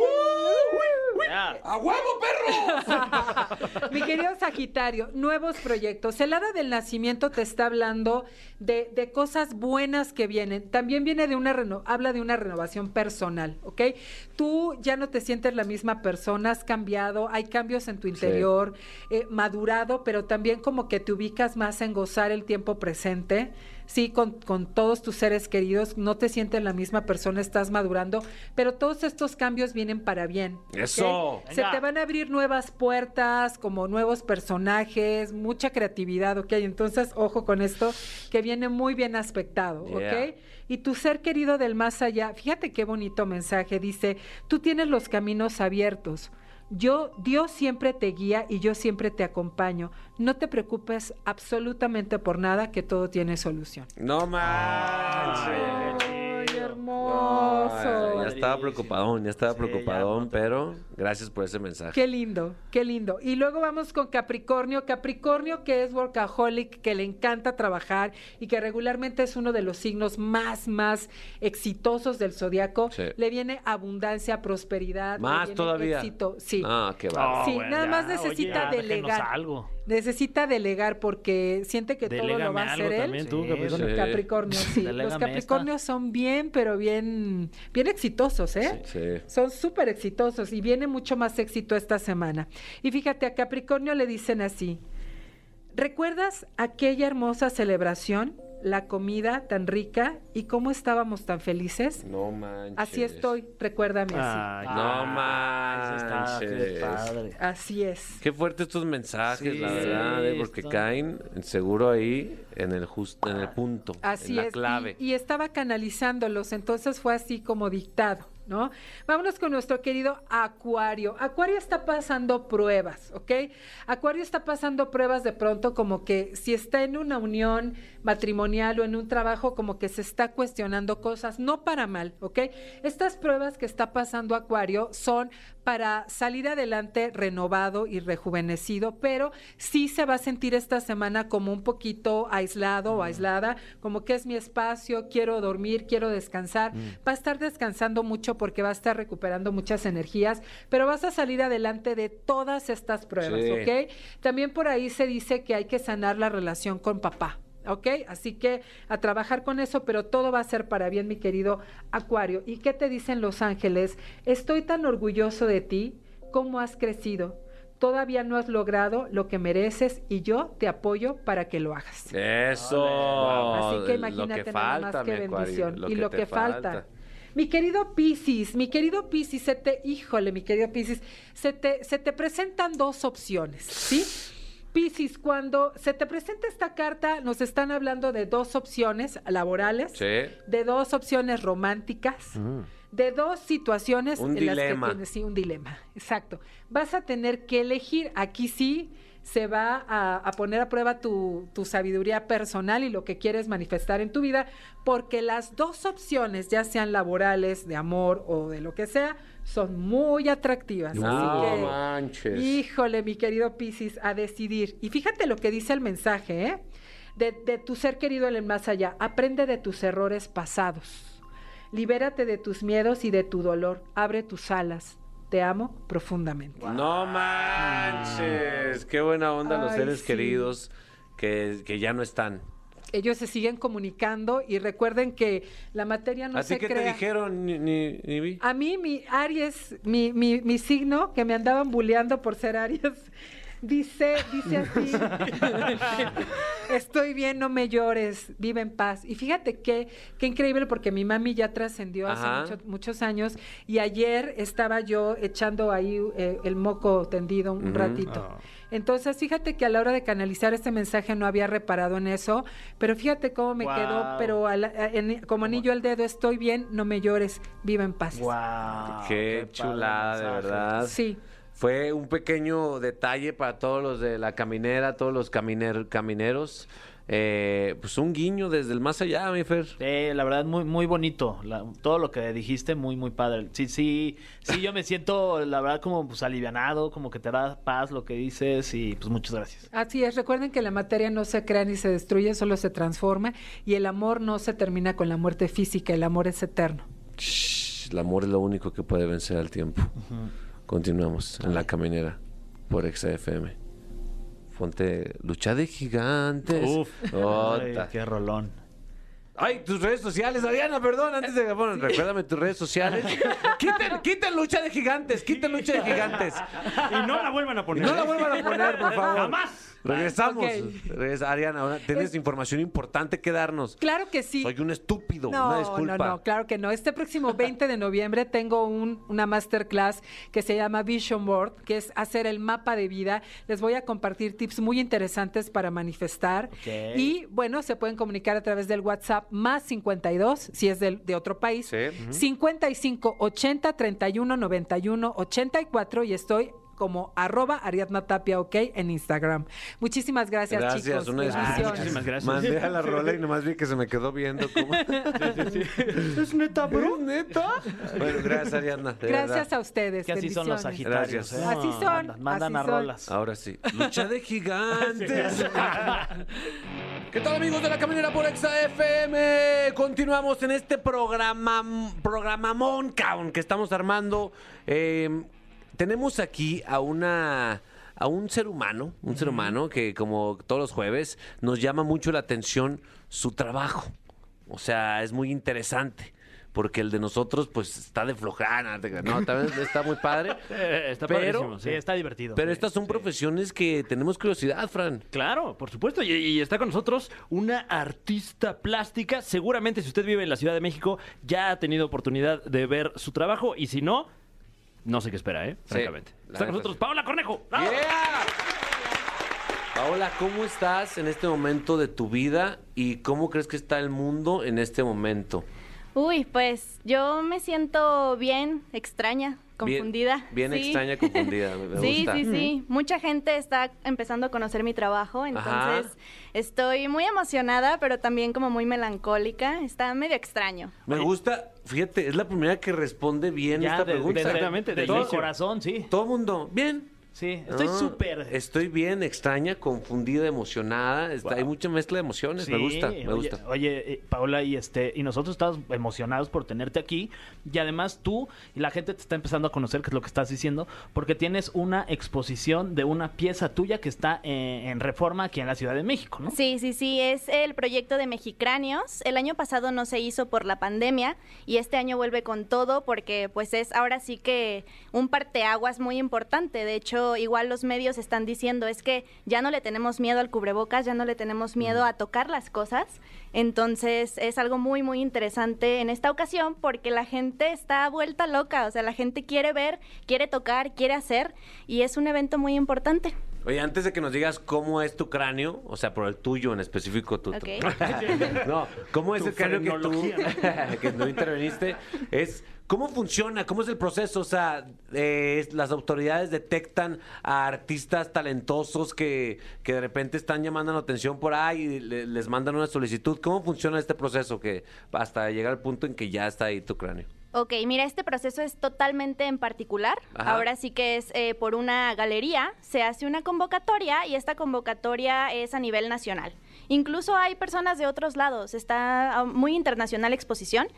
Ya. ¡A huevo, perro! [laughs] Mi querido Sagitario, nuevos proyectos. El hada del nacimiento te está hablando de, de cosas buenas que vienen. También viene de una reno- habla de una renovación personal, ¿ok? Tú ya no te sientes la misma persona, has cambiado, hay cambios en tu interior, eh, madurado, pero también como que te ubicas más en gozar el tiempo presente, sí, con, con todos tus seres queridos, no te sientes la misma persona, estás madurando, pero todos estos cambios vienen para bien. Eso. Se te van a abrir nuevas puertas, como nuevos personajes, mucha creatividad, ¿ok? Entonces, ojo con esto, que viene muy bien aspectado, ¿ok? Yeah. Y tu ser querido del más allá, fíjate qué bonito mensaje, dice, tú tienes los caminos abiertos. Yo, Dios siempre te guía y yo siempre te acompaño. No te preocupes absolutamente por nada, que todo tiene solución. No manches. Ay, hermoso. Ya estaba preocupadón, ya estaba Sí, preocupadón, ya. pero gracias por ese mensaje. Qué lindo, qué lindo. Y luego vamos con Capricornio. Capricornio que es workaholic, que le encanta trabajar y que regularmente es uno de los signos más, más exitosos del zodiaco. Sí. Le viene abundancia, prosperidad. le Más viene todavía. Éxito. Sí. Ah, qué va. Sí, bueno, nada ya, más oye, necesita déjenos delegar. algo. Necesita delegar porque siente que todo lo va a hacer algo él. también tú, Sí, Capricornio. Sí. Capricornio, sí. Los Capricornios son bien, pero bien, bien exitosos, ¿eh? Sí. Son súper exitosos y viene mucho más éxito esta semana. Y fíjate, a Capricornio le dicen así, ¿recuerdas aquella hermosa celebración, la comida tan rica y cómo estábamos tan felices? No manches. Así estoy, recuérdame así. Ay, No ay, eso está, qué manches. padre. Así es. Qué fuertes estos mensajes, Sí, la verdad, eh, porque caen seguro ahí en el justo, en el punto, Así en la es. y- clave. Y, estaba canalizándolos, entonces fue así como dictado, ¿no? Vámonos con nuestro querido Acuario. Acuario está pasando pruebas, ¿ok? Acuario está pasando pruebas de pronto como que si está en una unión matrimonial o en un trabajo, como que se está cuestionando cosas, no para mal, ¿ok? Estas pruebas que está pasando Acuario son para salir adelante renovado y rejuvenecido, pero sí se va a sentir esta semana como un poquito aislado o aislada, como que es mi espacio, quiero dormir, quiero descansar. Va a estar descansando mucho porque va a estar recuperando muchas energías, pero vas a salir adelante de todas estas pruebas, Sí. ¿ok? También por ahí se dice que hay que sanar la relación con papá. ¿Ok? Así que a trabajar con eso, pero todo va a ser para bien, mi querido Acuario. ¿Y qué te dicen los ángeles? Estoy tan orgulloso de ti, cómo has crecido. Todavía no has logrado lo que mereces y yo te apoyo para que lo hagas. Eso. Así que lo imagínate que nada falta, más que Acuario, bendición. y lo que falta. Mi querido Piscis, mi querido Piscis, se te, híjole, mi querido Piscis, se te, se te presentan dos opciones, ¿sí? Piscis, cuando se te presenta esta carta, nos están hablando de dos opciones laborales, Sí. de dos opciones románticas, de dos situaciones Un en las que tienes, sí, un dilema, exacto. Vas a tener que elegir, aquí sí se va a, a poner a prueba tu, tu sabiduría personal y lo que quieres manifestar en tu vida, porque las dos opciones, ya sean laborales, de amor o de lo que sea, son muy atractivas. No Así que, manches. Híjole, mi querido Piscis, a decidir. Y fíjate lo que dice el mensaje, ¿eh? De, de tu ser querido en el más allá. Aprende de tus errores pasados. Libérate de tus miedos y de tu dolor. Abre tus alas. Te amo profundamente. No manches. Qué buena onda los seres sí. queridos que, que ya no están. Ellos se siguen comunicando y recuerden que la materia no ¿A se qué crea. te dijeron, ni, ni, ni vi? A mí, mi Aries, mi, mi, mi signo, que me andaban bulleando por ser Aries, dice, dice así, [laughs] estoy bien, no me llores, vive en paz. Y fíjate qué, qué increíble, porque mi mami ya trascendió hace mucho- muchos años y ayer estaba yo echando ahí eh, el moco tendido un ratito. Entonces, fíjate que a la hora de canalizar este mensaje no había reparado en eso, pero fíjate cómo me quedó, pero a la- a- en- como anillo al dedo, estoy bien, no me llores, vive en paz. Wow, Qué chulada, de verdad. Sí. Fue un pequeño detalle para todos los de la caminera, todos los caminer- camineros. Eh, pues un guiño desde el más allá, mi Fer. Sí, la verdad, muy, muy bonito. La- todo lo que dijiste, muy, muy padre. Sí, sí, sí, yo me siento, la verdad, como pues alivianado, como que te da paz lo que dices y pues muchas gracias. Así es, recuerden que la materia no se crea ni se destruye, solo se transforma y el amor no se termina con la muerte física, el amor es eterno. Shh, el amor es lo único que puede vencer al tiempo. Continuamos en la caminera por XFM. Fonte lucha de gigantes. Uf, Ay, qué rolón. Ay, tus redes sociales, Adriana, perdón, antes de que bueno, recuérdame tus redes sociales. [laughs] quiten, quiten lucha de gigantes, quiten lucha de gigantes. Y no la vuelvan a Y poner. no la vuelvan a poner, por favor. Jamás. Regresamos. Ok. Regresa, Ariana, ahora tienes Es- información importante que darnos. Claro que sí. Soy un estúpido, No, una disculpa. no, no, claro que no. Este próximo 20 de noviembre tengo un- una masterclass que se llama Vision Board, que es hacer el mapa de vida. Les voy a compartir tips muy interesantes para manifestar. Y bueno, se pueden comunicar a través del WhatsApp más 52, si es del- de, otro país, Sí. Ujú. 55 80 31 91 84 y estoy como arroba Ariadna Tapia, ok, en Instagram. Muchísimas gracias, Gracias, chicos. una. Bendiciones. muchísimas gracias. Mandé a la rola y nomás vi que se me quedó viendo. ¿Cómo? [laughs] ¿Es neta, bro? neta? Bueno, gracias, Ariana. de Gracias verdad. a ustedes. Que así son los. Sagitarios. Gracias. ¿eh? Así son, Mandan, mandan así a son. rolas. Ahora sí. Lucha de gigantes. [laughs] ¿Qué tal amigos de la caminera por Exa FM? Continuamos en este programa, programamón, cabrón, que estamos armando. Eh, tenemos aquí a una a un ser humano, un ser humano que como todos los jueves nos llama mucho la atención su trabajo. O sea, es muy interesante. Porque el de nosotros, pues, está de flojana. No, también está muy padre. [laughs] Está Pero- Sí, está divertido. Pero Sí, estas son sí. profesiones que tenemos curiosidad, Fran. Claro, por supuesto. Y, y está con nosotros una artista plástica. Seguramente si usted vive en la Ciudad de México ya ha tenido oportunidad de ver su trabajo. Y si no, no sé qué espera, ¿eh? Francamente. la Está con nosotros sí. Paola Cornejo. ¡Bravo! Paola, ¿cómo estás en este momento de tu vida y cómo crees que está el mundo en este momento? Uy, pues yo me siento bien, extraña, confundida. Bien, Sí. extraña, confundida. Me, [laughs] sí, gusta. sí, sí. Mucha gente está empezando a conocer mi trabajo, entonces Ajá. estoy muy emocionada, pero también como muy melancólica. Está medio extraño. Me gusta, fíjate, es la primera que responde bien Ya, esta de- pregunta. Exactamente, del el inicio. corazón, sí. Todo mundo, bien. Sí, estoy Ah, súper. Estoy bien, extraña, confundida, emocionada. Está- Hay mucha mezcla de emociones. me gusta, me oye, gusta. Oye, eh, Paola, y este, y nosotros estamos emocionados por tenerte aquí. Y además tú y la gente te está empezando a conocer, que es lo que estás diciendo, porque tienes una exposición de una pieza tuya que está eh, en reforma aquí en la Ciudad de México, ¿no? Sí, sí, sí, es el proyecto de Mexicráneos. El año pasado no se hizo por la pandemia y este año vuelve con todo porque pues es ahora sí que un parteaguas muy importante. De hecho, igual los medios están diciendo es que ya no le tenemos miedo al cubrebocas, ya no le tenemos miedo a tocar las cosas. Entonces es algo muy, muy interesante en esta ocasión porque la gente está vuelta loca, o sea, la gente quiere ver, quiere tocar, quiere hacer y es un evento muy importante. Oye, antes de que nos digas cómo es tu cráneo, o sea, por el tuyo en específico, tu, tu- Ok. [laughs] no, cómo es Tu el cráneo que tú, [laughs] que no interveniste, es cómo funciona, cómo es el proceso, o sea, eh, las autoridades detectan a artistas talentosos que, que de repente están llamando la atención por ahí y le- les mandan una solicitud, ¿cómo funciona este proceso que hasta llegar al punto en que ya está ahí tu cráneo? Ok, mira, este proceso es totalmente en particular. Ajá. Ahora sí que es eh, por una galería, se hace una convocatoria y esta convocatoria es a nivel nacional. Incluso hay personas de otros lados, está ah, muy internacional la exposición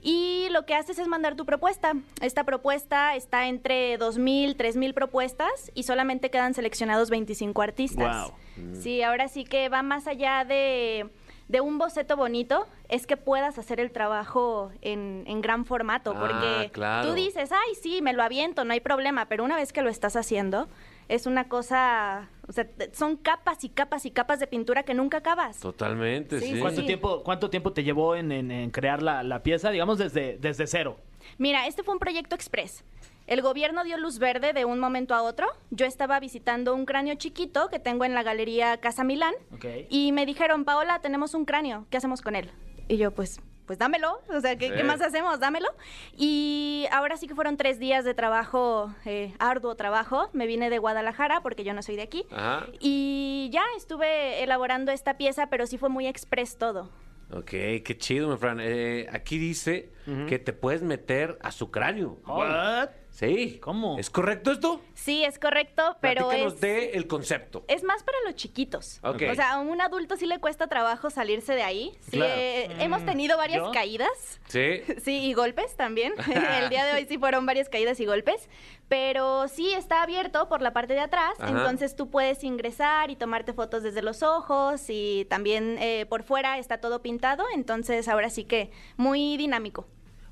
y lo que haces es mandar tu propuesta. Esta propuesta está entre 2.000, 3.000 propuestas y solamente quedan seleccionados 25 artistas. Guau. Sí, ahora sí que va más allá de, de un boceto bonito, es que puedas hacer el trabajo en, en gran formato, Ah, porque claro. tú dices, ay, sí, me lo aviento, no hay problema, pero una vez que lo estás haciendo, es una cosa, o sea, son capas y capas y capas de pintura que nunca acabas. Totalmente, Sí, sí. ¿Cuánto, Sí. tiempo, ¿Cuánto tiempo te llevó en, en- en crear la, la pieza, digamos, desde, desde cero? Mira, este fue un proyecto express. El gobierno dio luz verde de un momento a otro. Yo estaba visitando un cráneo chiquito que tengo en la galería Casa Milán Ok. y me dijeron, Paola, tenemos un cráneo, ¿qué hacemos con él? Y yo, pues, pues dámelo, o sea, ¿qué, Sí. qué más hacemos? Dámelo. Y ahora sí que fueron tres días de trabajo, eh, arduo trabajo. Me vine de Guadalajara porque yo no soy de aquí. Ajá. Y ya estuve elaborando esta pieza, pero sí fue muy express todo. Ok, qué chido, mi Fran. Eh, aquí dice que te puedes meter a su cráneo. What? Sí. ¿Cómo? ¿Es correcto esto? Sí, es correcto, pero Platícanos es... de el concepto. Es más para los chiquitos. Ok. O sea, a un adulto sí le cuesta trabajo salirse de ahí. Sí, Claro. eh, hemos tenido varias ¿Yo? caídas. Sí. [laughs] Sí, y golpes también. [laughs] [laughs] El día de hoy sí fueron varias caídas y golpes. Pero sí está abierto por la parte de atrás. Ajá. Entonces tú puedes ingresar y tomarte fotos desde los ojos. Y también eh, por fuera está todo pintado. Entonces ahora sí que muy dinámico.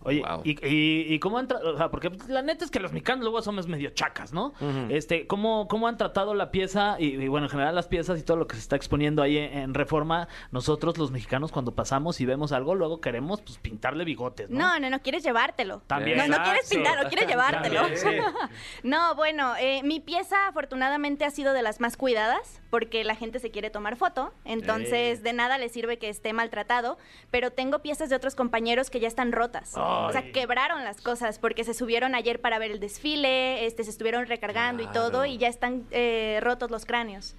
Oye, Wow. y, y, y cómo han tratado, o sea, porque la neta es que los mexicanos luego somos medio chacas, ¿no? Este, ¿cómo, ¿cómo han tratado la pieza y, y, bueno, en general las piezas y todo lo que se está exponiendo ahí en, en Reforma? Nosotros los mexicanos cuando pasamos y vemos algo, luego queremos pues pintarle bigotes, ¿no? No, no, no, quieres llevártelo. También. No, no quieres pintarlo, [laughs] quieres llevártelo. [laughs] No, bueno, eh, mi pieza afortunadamente ha sido de las más cuidadas porque la gente se quiere tomar foto, entonces de nada le sirve que esté maltratado, pero tengo piezas de otros compañeros que ya están rotas. O sea, quebraron las cosas porque se subieron ayer para ver el desfile, este, se estuvieron recargando y todo y ya están eh, rotos los cráneos.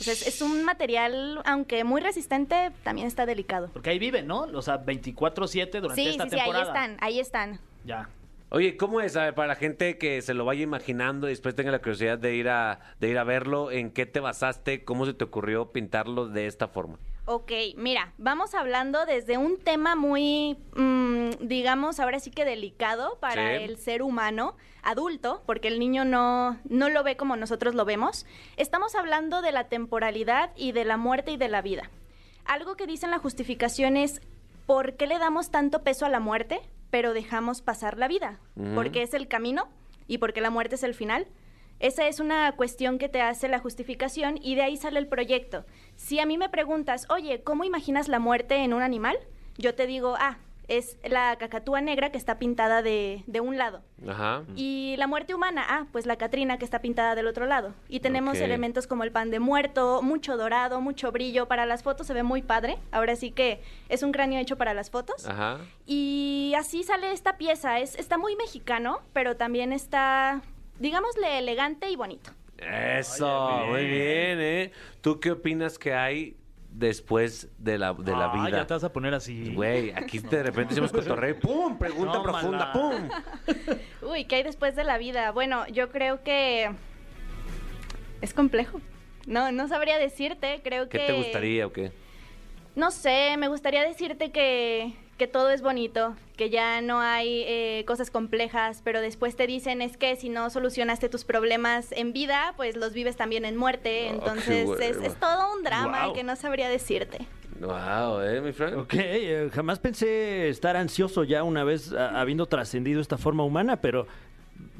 Entonces es un material, aunque muy resistente, también está delicado. Porque ahí viven, ¿no? O sea, 24-7 durante Sí, esta sí, sí, ahí están, ahí están. Ya. Oye, ¿cómo es? A ver, para la gente que se lo vaya imaginando y después tenga la curiosidad de ir a, de ir a verlo, ¿en qué te basaste? ¿Cómo se te ocurrió pintarlo de esta forma? Ok, mira, vamos hablando desde un tema muy, mm, digamos, ahora sí que delicado para Sí. el ser humano adulto, porque el niño no, no lo ve como nosotros lo vemos. Estamos hablando de la temporalidad y de la muerte y de la vida. Algo que dice en la justificación es, ¿por qué le damos tanto peso a la muerte, pero dejamos pasar la vida? Porque es el camino y porque la muerte es el final. Esa es una cuestión que te hace la justificación y de ahí sale el proyecto. Si a mí me preguntas, oye, ¿cómo imaginas la muerte en un animal? Yo te digo, ah, es la cacatúa negra que está pintada de, de un lado. Ajá. Y la muerte humana, ah, pues la Catrina que está pintada del otro lado. Y tenemos elementos como el pan de muerto, mucho dorado, mucho brillo. Para las fotos se ve muy padre. Ahora sí que es un cráneo hecho para las fotos. Ajá. Y así sale esta pieza. Es, está muy mexicano, pero también está, digámosle, elegante y bonito. Eso, muy bien, ¿eh? ¿Tú qué opinas que hay después de la, de la Ah, vida? ya te vas a poner así. Güey, aquí de repente hicimos [laughs] cotorreo ¡pum! Pregunta No, profunda, mala. ¡pum! [laughs] Uy, ¿qué hay después de la vida? Bueno, yo creo que es complejo. No, no sabría decirte, creo ¿Qué que... te gustaría o qué? No sé, me gustaría decirte que, que todo es bonito, que ya no hay eh, cosas complejas, pero después te dicen es que si no solucionaste tus problemas en vida, pues los vives también en muerte. Oh, Entonces es, es todo un drama Guau. que no sabría decirte. Wow, ¿eh, mi Frank? Ok, eh, jamás pensé estar ansioso ya una vez a- habiendo trascendido esta forma humana, pero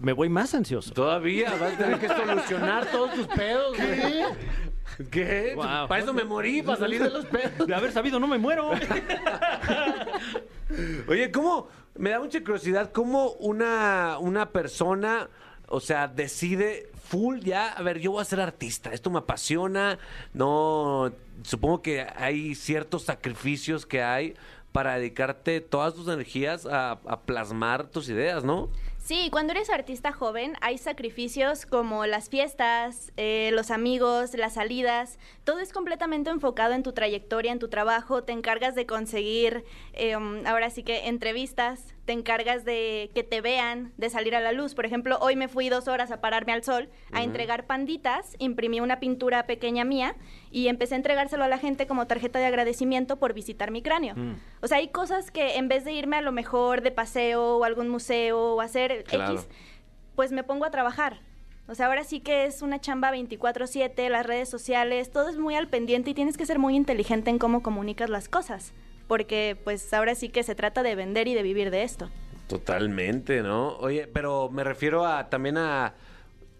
me voy más ansioso. Todavía vas a tener que solucionar todos tus pedos, güey. ¿Qué? Guau. Para eso me morí, para salir de los pedos. De haber sabido, no me muero. [laughs] Oye, ¿cómo? Me da mucha curiosidad cómo una, una persona, o sea, decide full ya, a ver, yo voy a ser artista, esto me apasiona, no, supongo que hay ciertos sacrificios que hay para dedicarte todas tus energías a, a plasmar tus ideas, ¿no? Sí, cuando eres artista joven hay sacrificios como las fiestas, eh, los amigos, las salidas. Todo es completamente enfocado en tu trayectoria, en tu trabajo. Te encargas de conseguir, eh, ahora sí que entrevistas. Te encargas de que te vean, de salir a la luz. Por ejemplo, hoy me fui dos horas a pararme al sol a entregar panditas. Imprimí una pintura pequeña mía y empecé a entregárselo a la gente como tarjeta de agradecimiento por visitar mi cráneo. O sea, hay cosas que en vez de irme a lo mejor de paseo o algún museo o hacer Claro. X, pues me pongo a trabajar. O sea, ahora sí que es una chamba 24/7, las redes sociales, todo es muy al pendiente y tienes que ser muy inteligente en cómo comunicas las cosas. Porque pues ahora sí que se trata de vender y de vivir de esto. Totalmente, ¿no? Oye, pero me refiero a también a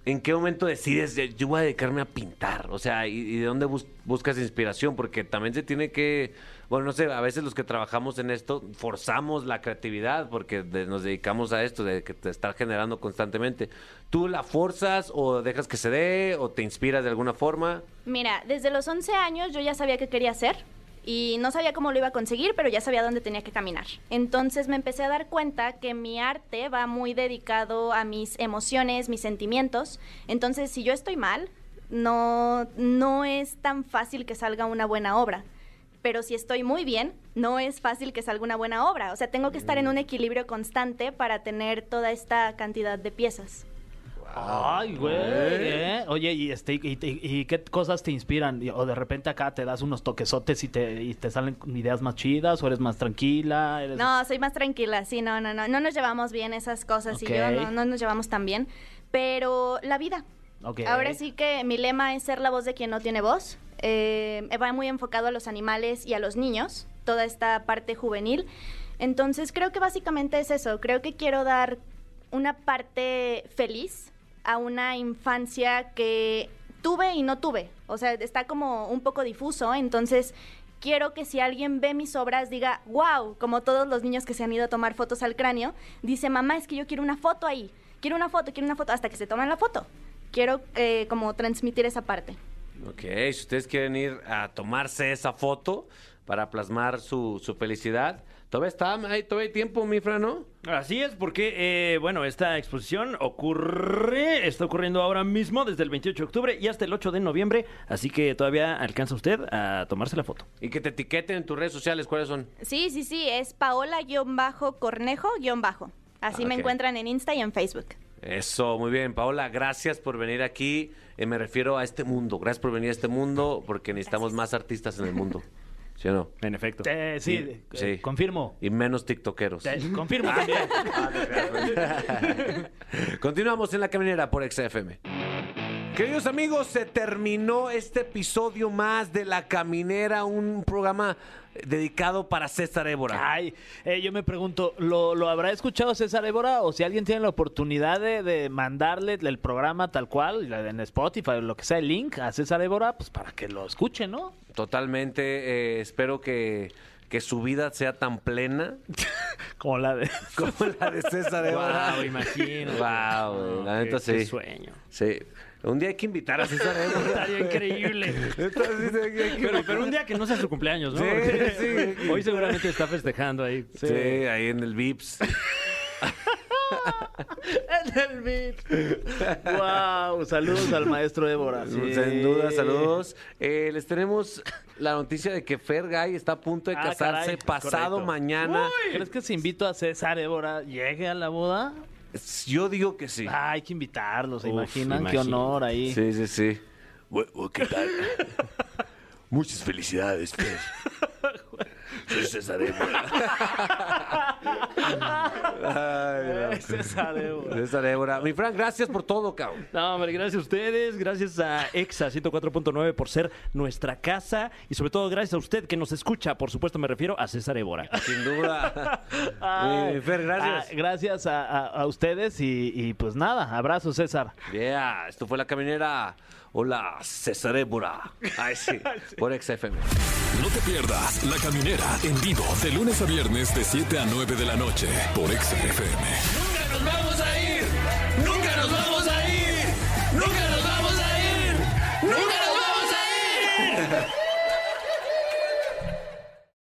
en qué momento decides "Ya, yo voy a dedicarme a pintar, o sea, y, y de dónde bus- buscas inspiración, porque también se tiene que, bueno, no sé, a veces los que trabajamos en esto forzamos la creatividad porque de- nos dedicamos a esto de que te estar generando constantemente. ¿Tú la forzas o dejas que se dé o te inspiras de alguna forma? Mira, desde los 11 años yo ya sabía qué quería hacer y no sabía cómo lo iba a conseguir, pero ya sabía dónde tenía que caminar. Entonces me empecé a dar cuenta que mi arte va muy dedicado a mis emociones, mis sentimientos. Entonces, si yo estoy mal, no, no es tan fácil que salga una buena obra. Pero si estoy muy bien, no es fácil que salga una buena obra. O sea, tengo que estar en un equilibrio constante para tener toda esta cantidad de piezas. Ay, güey. ¿eh? Oye, ¿y, este, y, y- y qué cosas te inspiran? O de repente acá te das unos toquesotes y te, y te salen ideas más chidas, o eres más tranquila. Eres... No, soy más tranquila, sí, no, no, no, no nos llevamos bien esas cosas y yo no, no nos llevamos tan bien, pero la vida. Ahora sí que mi lema es ser la voz de quien no tiene voz. Eh, va muy enfocado a los animales y a los niños, toda esta parte juvenil. Entonces creo que básicamente es eso, creo que quiero dar una parte feliz a una infancia que tuve y no tuve, o sea, está como un poco difuso, entonces quiero que si alguien ve mis obras diga, wow, como todos los niños que se han ido a tomar fotos al cráneo, dice, mamá, es que yo quiero una foto ahí, quiero una foto, quiero una foto, hasta que se toman la foto. Quiero eh, como transmitir esa parte. Ok, si ustedes quieren ir a tomarse esa foto para plasmar su, su felicidad, todavía está, hay, todavía hay tiempo, mi Fran, ¿no? Así es, porque, eh, bueno, esta exposición ocurre, está ocurriendo ahora mismo desde el 28 de octubre y hasta el 8 de noviembre, así que todavía alcanza usted a tomarse la foto. Y que te etiqueten en tus redes sociales, ¿cuáles son? Sí, sí, sí, es Paola-Cornejo-Bajo. Así me Ok. encuentran en Insta y en Facebook. Eso, muy bien, Paola, gracias por venir aquí. Eh, me refiero a este mundo, gracias por venir a este mundo, porque necesitamos más artistas en el mundo. [laughs] ¿Sí o no? En efecto. Eh, sí, Sí, eh, sí. confirmo. Y menos tiktokeros. Eh, [laughs] confirmo también. [laughs] Continuamos en la caminera por XFM. Queridos amigos, se terminó este episodio más de La Caminera, un programa dedicado para César Évora. Ay, eh, yo me pregunto, ¿lo, lo habrá escuchado César Évora? O si alguien tiene la oportunidad de, de mandarle el programa tal cual, en Spotify o lo que sea, el link a César Évora, pues para que lo escuche, ¿no? Totalmente, eh, espero que, que su vida sea tan plena [laughs] Como la de... [laughs] como la de César [laughs] Évora. Wow, imagínate. Wow, la Qué- neta qué sí. sueño. Sí. Un día hay que invitar a César Évora. [laughs] Estaría increíble. Entonces, hay que- Pero, pero un día que no sea su cumpleaños, ¿no? Sí, Porque sí. Hoy seguramente está festejando ahí. Sí, ahí en el Vips. [laughs] en el beat. wow, saludos al maestro Évora. [laughs] sí. Sin duda, saludos. Eh, les tenemos la noticia de que Fergay está a punto de Ah, casarse caray, pasado correcto. mañana. ¿Crees que si invito a César Évora llegue a la boda? Yo digo que sí. Ah, hay que invitarlos, ¿se Uf, imaginan? Qué imagínate. honor ahí. Sí, sí, sí. ¿Qué tal? [laughs] Muchas felicidades, [laughs] Fer. Soy César Évora. César Évora. César Évora. Mi Frank, gracias por todo, cabrón. No, hombre, gracias a ustedes, gracias a EXA 104.9 por ser nuestra casa y sobre todo gracias a usted que nos escucha, por supuesto me refiero a César Évora. Sin duda. [laughs] Ay, Eh, Fer, gracias. ah, gracias a, a- a ustedes y, y pues nada, abrazo César. Yeah, esto fue La Caminera. Hola, Cesarebura. [laughs] Ay, sí, por XFM. No te pierdas La Caminera en vivo de lunes a viernes de 7 a 9 de la noche por XFM. ¡Nunca nos vamos a ir! ¡Nunca nos vamos a ir! ¡Nunca nos vamos a ir! ¡Nunca nos vamos a ir! [laughs]